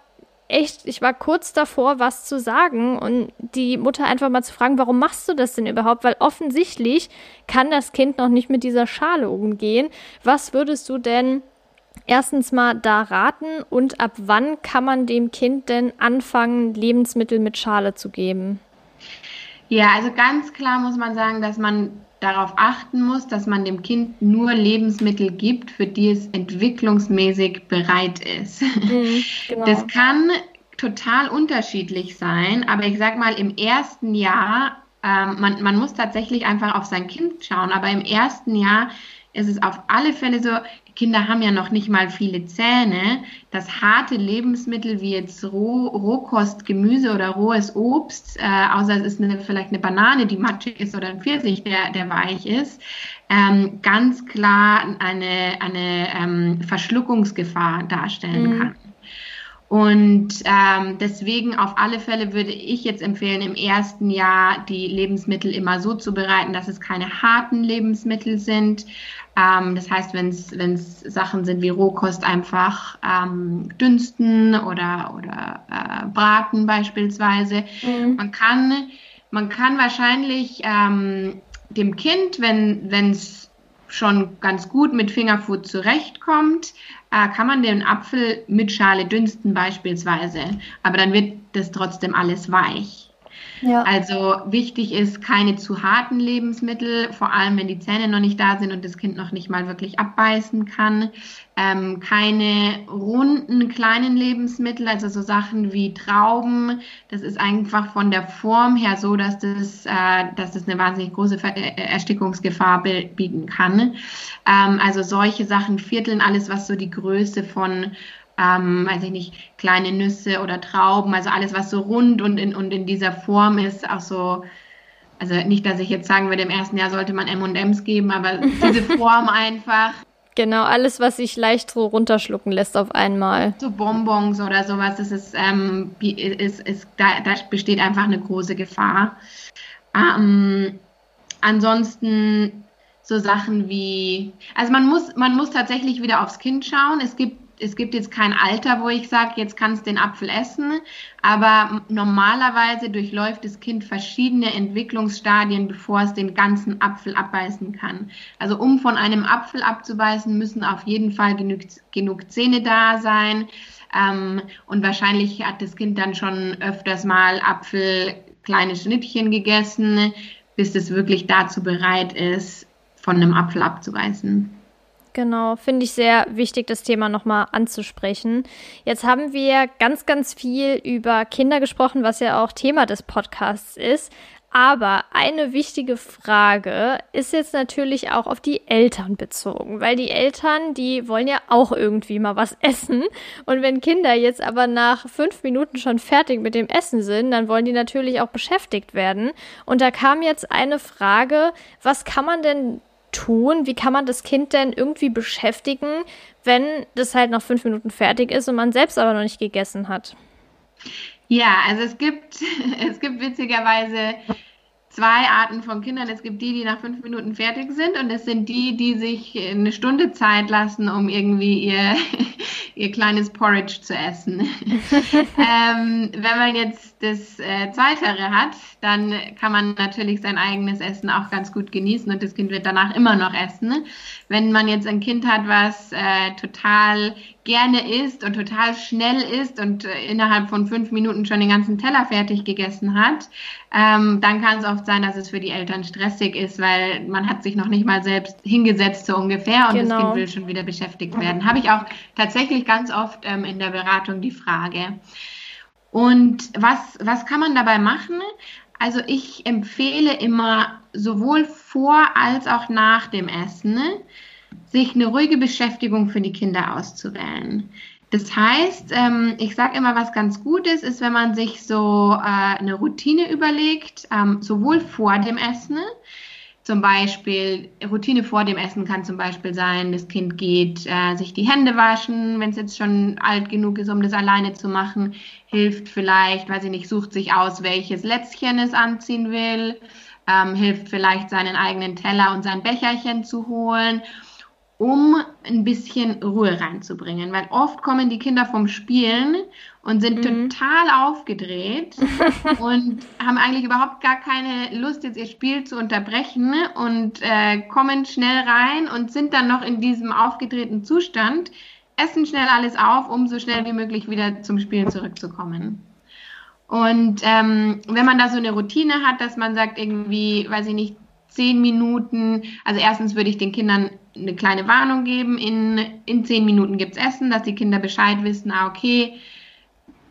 A: echt, ich war kurz davor, was zu sagen und die Mutter einfach mal zu fragen, warum machst du das denn überhaupt? Weil offensichtlich kann das Kind noch nicht mit dieser Schale umgehen. Was würdest du denn erstens mal da raten und ab wann kann man dem Kind denn anfangen, Lebensmittel mit Schale zu geben?
B: Ja, also ganz klar muss man sagen, dass man darauf achten muss, dass man dem Kind nur Lebensmittel gibt, für die es entwicklungsmäßig bereit ist. Mhm, genau. Das kann total unterschiedlich sein, aber ich sag mal, im ersten Jahr, ähm, man, man muss tatsächlich einfach auf sein Kind schauen, aber im ersten Jahr ist es auf alle Fälle so, Kinder haben ja noch nicht mal viele Zähne, dass harte Lebensmittel wie jetzt Roh, Rohkost, Gemüse oder rohes Obst, äh, außer es ist eine, vielleicht eine Banane, die matschig ist oder ein Pfirsich, der, der weich ist, ähm, ganz klar eine, eine ähm, Verschluckungsgefahr darstellen mhm. kann. Und ähm, deswegen auf alle Fälle würde ich jetzt empfehlen, im ersten Jahr die Lebensmittel immer so zu bereiten, dass es keine harten Lebensmittel sind. Ähm, das heißt, wenn es Sachen sind wie Rohkost, einfach ähm, dünsten oder, oder äh, braten beispielsweise. Mhm. Man, kann, man kann wahrscheinlich ähm, dem Kind, wenn es schon ganz gut mit Fingerfood zurechtkommt, äh, kann man den Apfel mit Schale dünsten beispielsweise, aber dann wird das trotzdem alles weich. Ja. Also wichtig ist keine zu harten Lebensmittel, vor allem wenn die Zähne noch nicht da sind und das Kind noch nicht mal wirklich abbeißen kann. Ähm, keine runden kleinen Lebensmittel, also so Sachen wie Trauben. Das ist einfach von der Form her so, dass das, äh, dass das eine wahnsinnig große äh, Erstickungsgefahr bieten kann. Ähm, also solche Sachen, Vierteln, alles was so die Größe von ähm, weiß ich nicht, kleine Nüsse oder Trauben, also alles, was so rund und in, und in dieser Form ist, auch so, also nicht, dass ich jetzt sagen würde, im ersten Jahr sollte man M&M's geben, aber diese Form einfach.
A: Genau, alles, was sich leicht so runterschlucken lässt auf einmal.
B: So Bonbons oder sowas, das ist, ähm, ist, ist da, da besteht einfach eine große Gefahr. Ähm, ansonsten so Sachen wie, also man muss, man muss tatsächlich wieder aufs Kind schauen. Es gibt es gibt jetzt kein Alter, wo ich sage, jetzt kannst du den Apfel essen, aber normalerweise durchläuft das Kind verschiedene Entwicklungsstadien, bevor es den ganzen Apfel abbeißen kann. Also um von einem Apfel abzubeißen, müssen auf jeden Fall genug, genug Zähne da sein. Ähm, und wahrscheinlich hat das Kind dann schon öfters mal Apfel kleine Schnittchen gegessen, bis es wirklich dazu bereit ist, von einem Apfel abzubeißen.
A: Genau, finde ich sehr wichtig, das Thema nochmal anzusprechen. Jetzt haben wir ganz, ganz viel über Kinder gesprochen, was ja auch Thema des Podcasts ist. Aber eine wichtige Frage ist jetzt natürlich auch auf die Eltern bezogen, weil die Eltern, die wollen ja auch irgendwie mal was essen. Und wenn Kinder jetzt aber nach fünf Minuten schon fertig mit dem Essen sind, dann wollen die natürlich auch beschäftigt werden. Und da kam jetzt eine Frage, was kann man denn tun? Wie kann man das Kind denn irgendwie beschäftigen, wenn das halt noch fünf Minuten fertig ist und man selbst aber noch nicht gegessen hat?
B: Ja, also es gibt, es gibt witzigerweise zwei Arten von Kindern. Es gibt die, die nach fünf Minuten fertig sind und es sind die, die sich eine Stunde Zeit lassen, um irgendwie ihr, ihr kleines Porridge zu essen. ähm, wenn man jetzt das äh, Zweitere hat, dann kann man natürlich sein eigenes Essen auch ganz gut genießen und das Kind wird danach immer noch essen. Wenn man jetzt ein Kind hat, was äh, total gerne isst und total schnell isst und äh, innerhalb von fünf Minuten schon den ganzen Teller fertig gegessen hat, ähm, dann kann es oft sein, dass es für die Eltern stressig ist, weil man hat sich noch nicht mal selbst hingesetzt so ungefähr und genau. das Kind will schon wieder beschäftigt werden. Habe ich auch tatsächlich ganz oft ähm, in der Beratung die Frage. Und was, was kann man dabei machen? Also ich empfehle immer sowohl vor als auch nach dem Essen sich eine ruhige Beschäftigung für die Kinder auszuwählen. Das heißt, ähm, ich sage immer, was ganz gut ist, ist, wenn man sich so äh, eine Routine überlegt, ähm, sowohl vor dem Essen, zum Beispiel, Routine vor dem Essen kann zum Beispiel sein, das Kind geht äh, sich die Hände waschen, wenn es jetzt schon alt genug ist, um das alleine zu machen, hilft vielleicht, weiß ich nicht, sucht sich aus, welches Lätzchen es anziehen will, ähm, hilft vielleicht seinen eigenen Teller und sein Becherchen zu holen um ein bisschen Ruhe reinzubringen. Weil oft kommen die Kinder vom Spielen und sind mhm. total aufgedreht und haben eigentlich überhaupt gar keine Lust, jetzt ihr Spiel zu unterbrechen und äh, kommen schnell rein und sind dann noch in diesem aufgedrehten Zustand, essen schnell alles auf, um so schnell wie möglich wieder zum Spielen zurückzukommen. Und ähm, wenn man da so eine Routine hat, dass man sagt, irgendwie, weiß ich nicht, zehn Minuten, also erstens würde ich den Kindern eine kleine Warnung geben, in, in zehn Minuten gibt es Essen, dass die Kinder Bescheid wissen, ah, okay,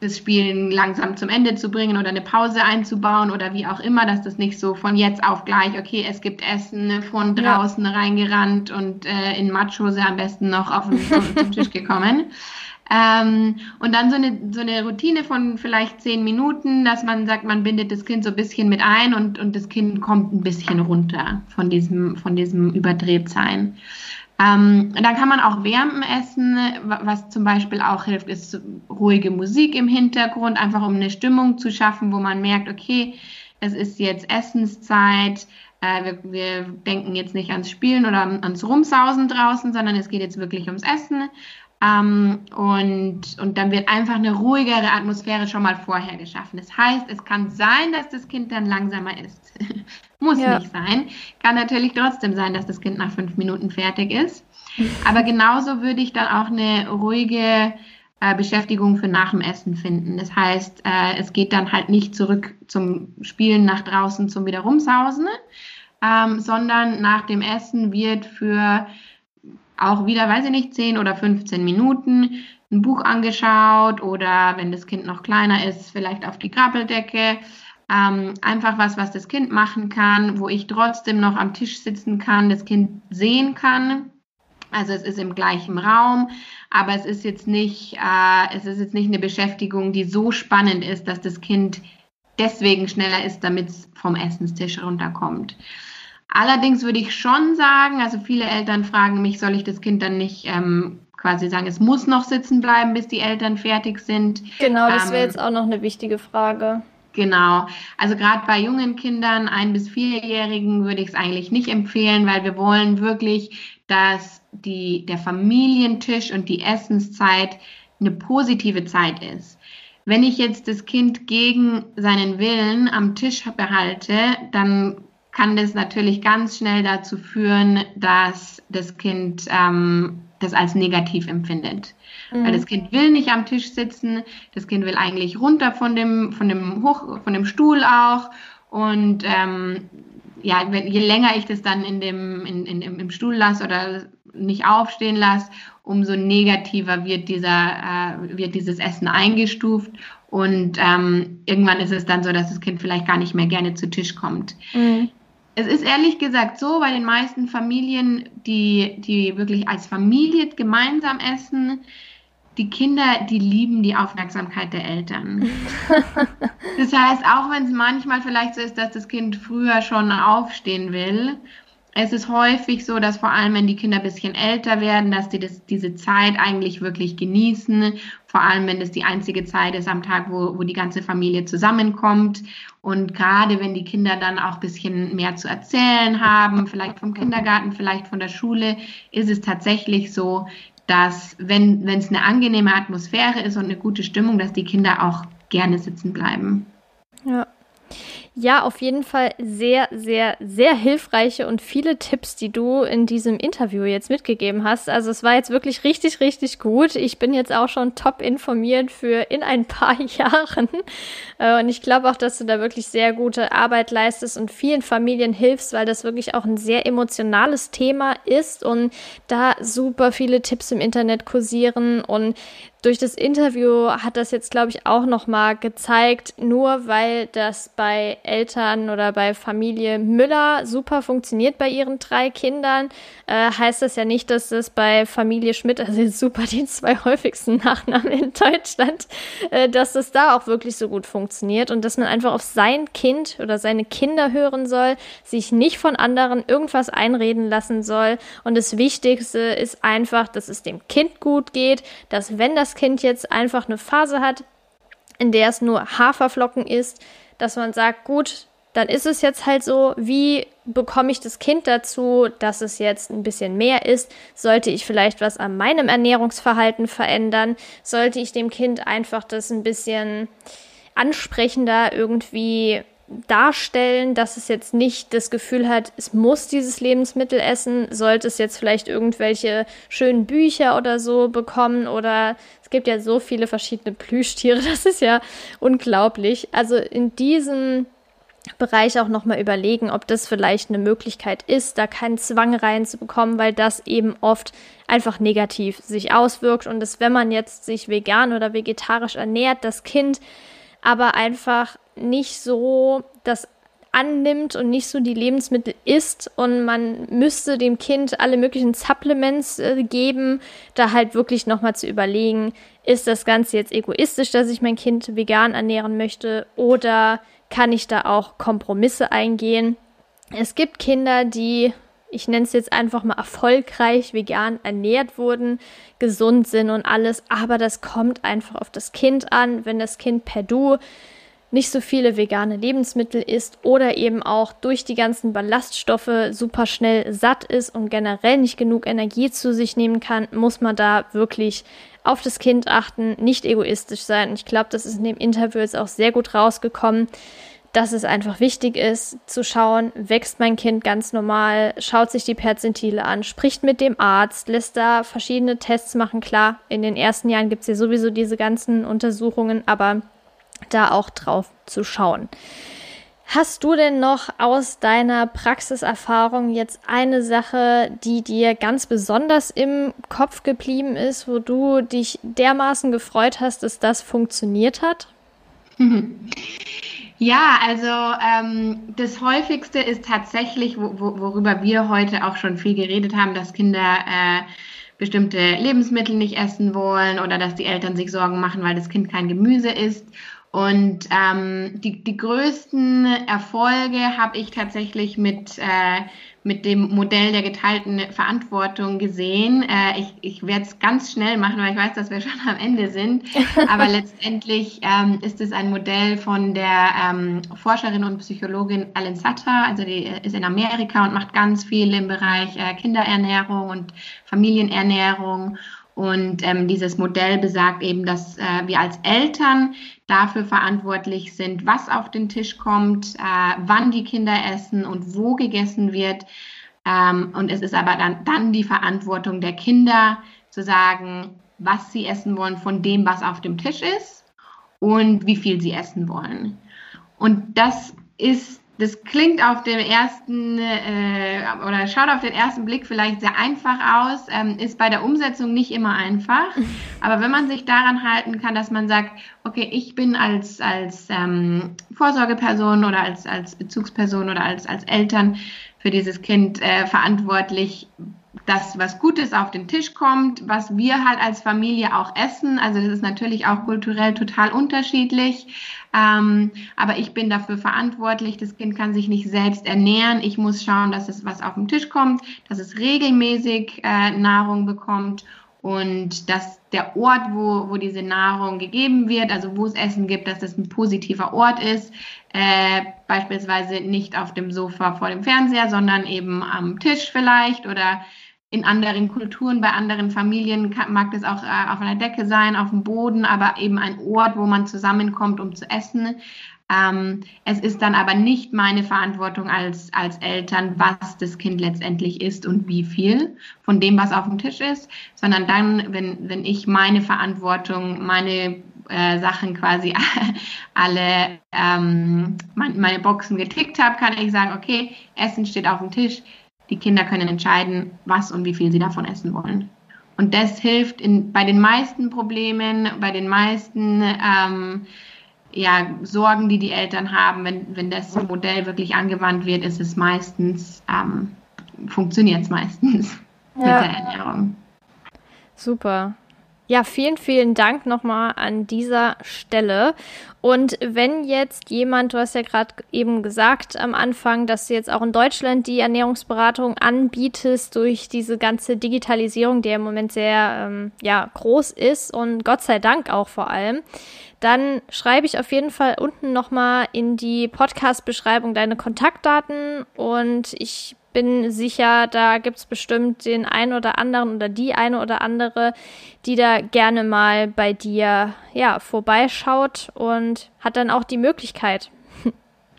B: das Spielen langsam zum Ende zu bringen oder eine Pause einzubauen oder wie auch immer, dass das nicht so von jetzt auf gleich, okay, es gibt Essen, von draußen ja. reingerannt und äh, in Matschhose am besten noch auf den, zum Tisch gekommen. Ähm, und dann so eine, so eine Routine von vielleicht zehn Minuten, dass man sagt, man bindet das Kind so ein bisschen mit ein und, und das Kind kommt ein bisschen runter von diesem, von diesem Überdrehtsein. Ähm, dann kann man auch Wärmen essen, was zum Beispiel auch hilft, ist ruhige Musik im Hintergrund, einfach um eine Stimmung zu schaffen, wo man merkt, okay, es ist jetzt Essenszeit, äh, wir, wir denken jetzt nicht ans Spielen oder ans Rumsausen draußen, sondern es geht jetzt wirklich ums Essen. Ähm, und, und dann wird einfach eine ruhigere Atmosphäre schon mal vorher geschaffen. Das heißt, es kann sein, dass das Kind dann langsamer ist. Muss ja. nicht sein. Kann natürlich trotzdem sein, dass das Kind nach fünf Minuten fertig ist. Aber genauso würde ich dann auch eine ruhige äh, Beschäftigung für nach dem Essen finden. Das heißt, äh, es geht dann halt nicht zurück zum Spielen nach draußen zum wieder rumsausen, ähm, sondern nach dem Essen wird für auch wieder, weiß ich nicht, 10 oder 15 Minuten ein Buch angeschaut oder wenn das Kind noch kleiner ist, vielleicht auf die Krabbeldecke. Ähm, einfach was, was das Kind machen kann, wo ich trotzdem noch am Tisch sitzen kann, das Kind sehen kann. Also es ist im gleichen Raum, aber es ist jetzt nicht, äh, es ist jetzt nicht eine Beschäftigung, die so spannend ist, dass das Kind deswegen schneller ist, damit es vom Essenstisch runterkommt. Allerdings würde ich schon sagen, also viele Eltern fragen mich, soll ich das Kind dann nicht ähm, quasi sagen, es muss noch sitzen bleiben, bis die Eltern fertig sind.
A: Genau, das wäre ähm, jetzt auch noch eine wichtige Frage.
B: Genau. Also gerade bei jungen Kindern, ein- bis vierjährigen, würde ich es eigentlich nicht empfehlen, weil wir wollen wirklich, dass die, der Familientisch und die Essenszeit eine positive Zeit ist. Wenn ich jetzt das Kind gegen seinen Willen am Tisch behalte, dann kann das natürlich ganz schnell dazu führen, dass das Kind ähm, das als negativ empfindet. Mhm. Weil das Kind will nicht am Tisch sitzen, das Kind will eigentlich runter von dem, von dem, Hoch, von dem Stuhl auch. Und ähm, ja, je länger ich das dann in dem, in, in, im Stuhl lasse oder nicht aufstehen lasse, umso negativer wird dieser, äh, wird dieses Essen eingestuft und ähm, irgendwann ist es dann so, dass das Kind vielleicht gar nicht mehr gerne zu Tisch kommt. Mhm es ist ehrlich gesagt so, bei den meisten Familien, die, die wirklich als Familie gemeinsam essen, die Kinder, die lieben die Aufmerksamkeit der Eltern. das heißt, auch wenn es manchmal vielleicht so ist, dass das Kind früher schon aufstehen will, es ist häufig so, dass vor allem, wenn die Kinder ein bisschen älter werden, dass die das, diese Zeit eigentlich wirklich genießen. Vor allem, wenn das die einzige Zeit ist am Tag, wo, wo die ganze Familie zusammenkommt. Und gerade wenn die Kinder dann auch ein bisschen mehr zu erzählen haben, vielleicht vom Kindergarten, vielleicht von der Schule, ist es tatsächlich so, dass wenn es eine angenehme Atmosphäre ist und eine gute Stimmung, dass die Kinder auch gerne sitzen bleiben.
A: Ja. Auf jeden Fall sehr, sehr, sehr hilfreiche und viele Tipps, die du in diesem Interview jetzt mitgegeben hast. Also es war jetzt wirklich richtig, richtig gut. Ich bin jetzt auch schon top informiert für in ein paar Jahren. Äh, und ich glaube auch, dass du da wirklich sehr gute Arbeit leistest und vielen Familien hilfst, weil das wirklich auch ein sehr emotionales Thema ist und da super viele Tipps im Internet kursieren und durch das Interview hat das jetzt, glaube ich, auch nochmal gezeigt, nur weil das bei Eltern oder bei Familie Müller super funktioniert bei ihren drei Kindern, äh, heißt das ja nicht, dass das bei Familie Schmidt, also super die zwei häufigsten Nachnamen in Deutschland, äh, dass das da auch wirklich so gut funktioniert und dass man einfach auf sein Kind oder seine Kinder hören soll, sich nicht von anderen irgendwas einreden lassen soll. Und das Wichtigste ist einfach, dass es dem Kind gut geht, dass wenn das Kind jetzt einfach eine Phase hat, in der es nur Haferflocken isst, dass man sagt, gut, dann ist es jetzt halt so, wie bekomme ich das Kind dazu, dass es jetzt ein bisschen mehr ist? Sollte ich vielleicht was an meinem Ernährungsverhalten verändern? Sollte ich dem Kind einfach das ein bisschen ansprechender irgendwie darstellen, dass es jetzt nicht das Gefühl hat, es muss dieses Lebensmittel essen, sollte es jetzt vielleicht irgendwelche schönen Bücher oder so bekommen? Oder es gibt ja so viele verschiedene Plüschtiere, das ist ja unglaublich. Also in diesem Bereich auch nochmal überlegen, ob das vielleicht eine Möglichkeit ist, da keinen Zwang reinzubekommen, weil das eben oft einfach negativ sich auswirkt. Und dass wenn man jetzt sich vegan oder vegetarisch ernährt, das Kind aber einfach nicht so das annimmt und nicht so die Lebensmittel isst und man müsste dem Kind alle möglichen Supplements äh, geben, da halt wirklich nochmal zu überlegen, ist das Ganze jetzt egoistisch, dass ich mein Kind vegan ernähren möchte oder kann ich da auch Kompromisse eingehen? Es gibt Kinder, die, ich nenne es jetzt einfach mal erfolgreich vegan ernährt wurden, gesund sind und alles, aber das kommt einfach auf das Kind an, wenn das Kind per Du nicht so viele vegane Lebensmittel isst oder eben auch durch die ganzen Ballaststoffe super schnell satt ist und generell nicht genug Energie zu sich nehmen kann, muss man da wirklich auf das Kind achten, nicht egoistisch sein. Und ich glaube, das ist in dem Interview jetzt auch sehr gut rausgekommen, dass es einfach wichtig ist, zu schauen, wächst mein Kind ganz normal, schaut sich die Perzentile an, spricht mit dem Arzt, lässt da verschiedene Tests machen. Klar, in den ersten Jahren gibt es ja sowieso diese ganzen Untersuchungen, aber da auch drauf zu schauen. Hast du denn noch aus deiner Praxiserfahrung jetzt eine Sache, die dir ganz besonders im Kopf geblieben ist, wo du dich dermaßen gefreut hast, dass das funktioniert hat?
B: Ja, also ähm, das häufigste ist tatsächlich, wo, wo, worüber wir heute auch schon viel geredet haben, dass Kinder äh, bestimmte Lebensmittel nicht essen wollen oder dass die Eltern sich Sorgen machen, weil das Kind kein Gemüse isst. Und ähm, die, die größten Erfolge habe ich tatsächlich mit, äh, mit dem Modell der geteilten Verantwortung gesehen. Äh, ich ich werde es ganz schnell machen, weil ich weiß, dass wir schon am Ende sind. Aber letztendlich ähm, ist es ein Modell von der ähm, Forscherin und Psychologin Alan Sutter. Also die ist in Amerika und macht ganz viel im Bereich äh, Kinderernährung und Familienernährung. Und ähm, dieses Modell besagt eben, dass äh, wir als Eltern dafür verantwortlich sind, was auf den Tisch kommt, äh, wann die Kinder essen und wo gegessen wird. Ähm, und es ist aber dann, dann die Verantwortung der Kinder zu sagen, was sie essen wollen von dem, was auf dem Tisch ist und wie viel sie essen wollen. Und das ist das klingt auf dem ersten äh, oder schaut auf den ersten Blick vielleicht sehr einfach aus, ähm, ist bei der Umsetzung nicht immer einfach. Aber wenn man sich daran halten kann, dass man sagt, okay, ich bin als, als ähm, Vorsorgeperson oder als, als Bezugsperson oder als, als Eltern für dieses Kind äh, verantwortlich, dass was Gutes auf den Tisch kommt, was wir halt als Familie auch essen. Also das ist natürlich auch kulturell total unterschiedlich. Ähm, aber ich bin dafür verantwortlich. Das Kind kann sich nicht selbst ernähren. Ich muss schauen, dass es was auf den Tisch kommt, dass es regelmäßig äh, Nahrung bekommt und dass der Ort, wo, wo diese Nahrung gegeben wird, also wo es Essen gibt, dass das ein positiver Ort ist. Äh, beispielsweise nicht auf dem Sofa vor dem Fernseher, sondern eben am Tisch vielleicht oder in anderen Kulturen, bei anderen Familien mag das auch äh, auf einer Decke sein, auf dem Boden, aber eben ein Ort, wo man zusammenkommt, um zu essen. Ähm, es ist dann aber nicht meine Verantwortung als, als Eltern, was das Kind letztendlich isst und wie viel von dem, was auf dem Tisch ist, sondern dann, wenn, wenn ich meine Verantwortung, meine äh, Sachen quasi alle, ähm, meine Boxen getickt habe, kann ich sagen, okay, Essen steht auf dem Tisch, die Kinder können entscheiden, was und wie viel sie davon essen wollen. Und das hilft in, bei den meisten Problemen, bei den meisten ähm, ja, Sorgen, die die Eltern haben. Wenn, wenn das Modell wirklich angewandt wird, ist es meistens, ähm, funktioniert es meistens ja. mit der Ernährung.
A: Super. Ja, vielen, vielen Dank nochmal an dieser Stelle. Und wenn jetzt jemand, du hast ja gerade eben gesagt am Anfang, dass du jetzt auch in Deutschland die Ernährungsberatung anbietest durch diese ganze Digitalisierung, die im Moment sehr ähm, ja, groß ist und Gott sei Dank auch vor allem, dann schreibe ich auf jeden Fall unten nochmal in die Podcast-Beschreibung deine Kontaktdaten und ich bin sicher, da gibt es bestimmt den einen oder anderen oder die eine oder andere, die da gerne mal bei dir ja, vorbeischaut und hat dann auch die Möglichkeit.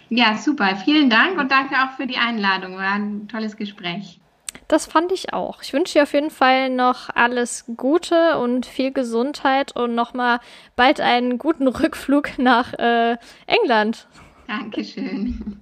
B: Ja, super. Vielen Dank und danke auch für die Einladung. War ein tolles Gespräch.
A: Das fand ich auch. Ich wünsche dir auf jeden Fall noch alles Gute und viel Gesundheit und nochmal bald einen guten Rückflug nach äh, England.
B: Dankeschön.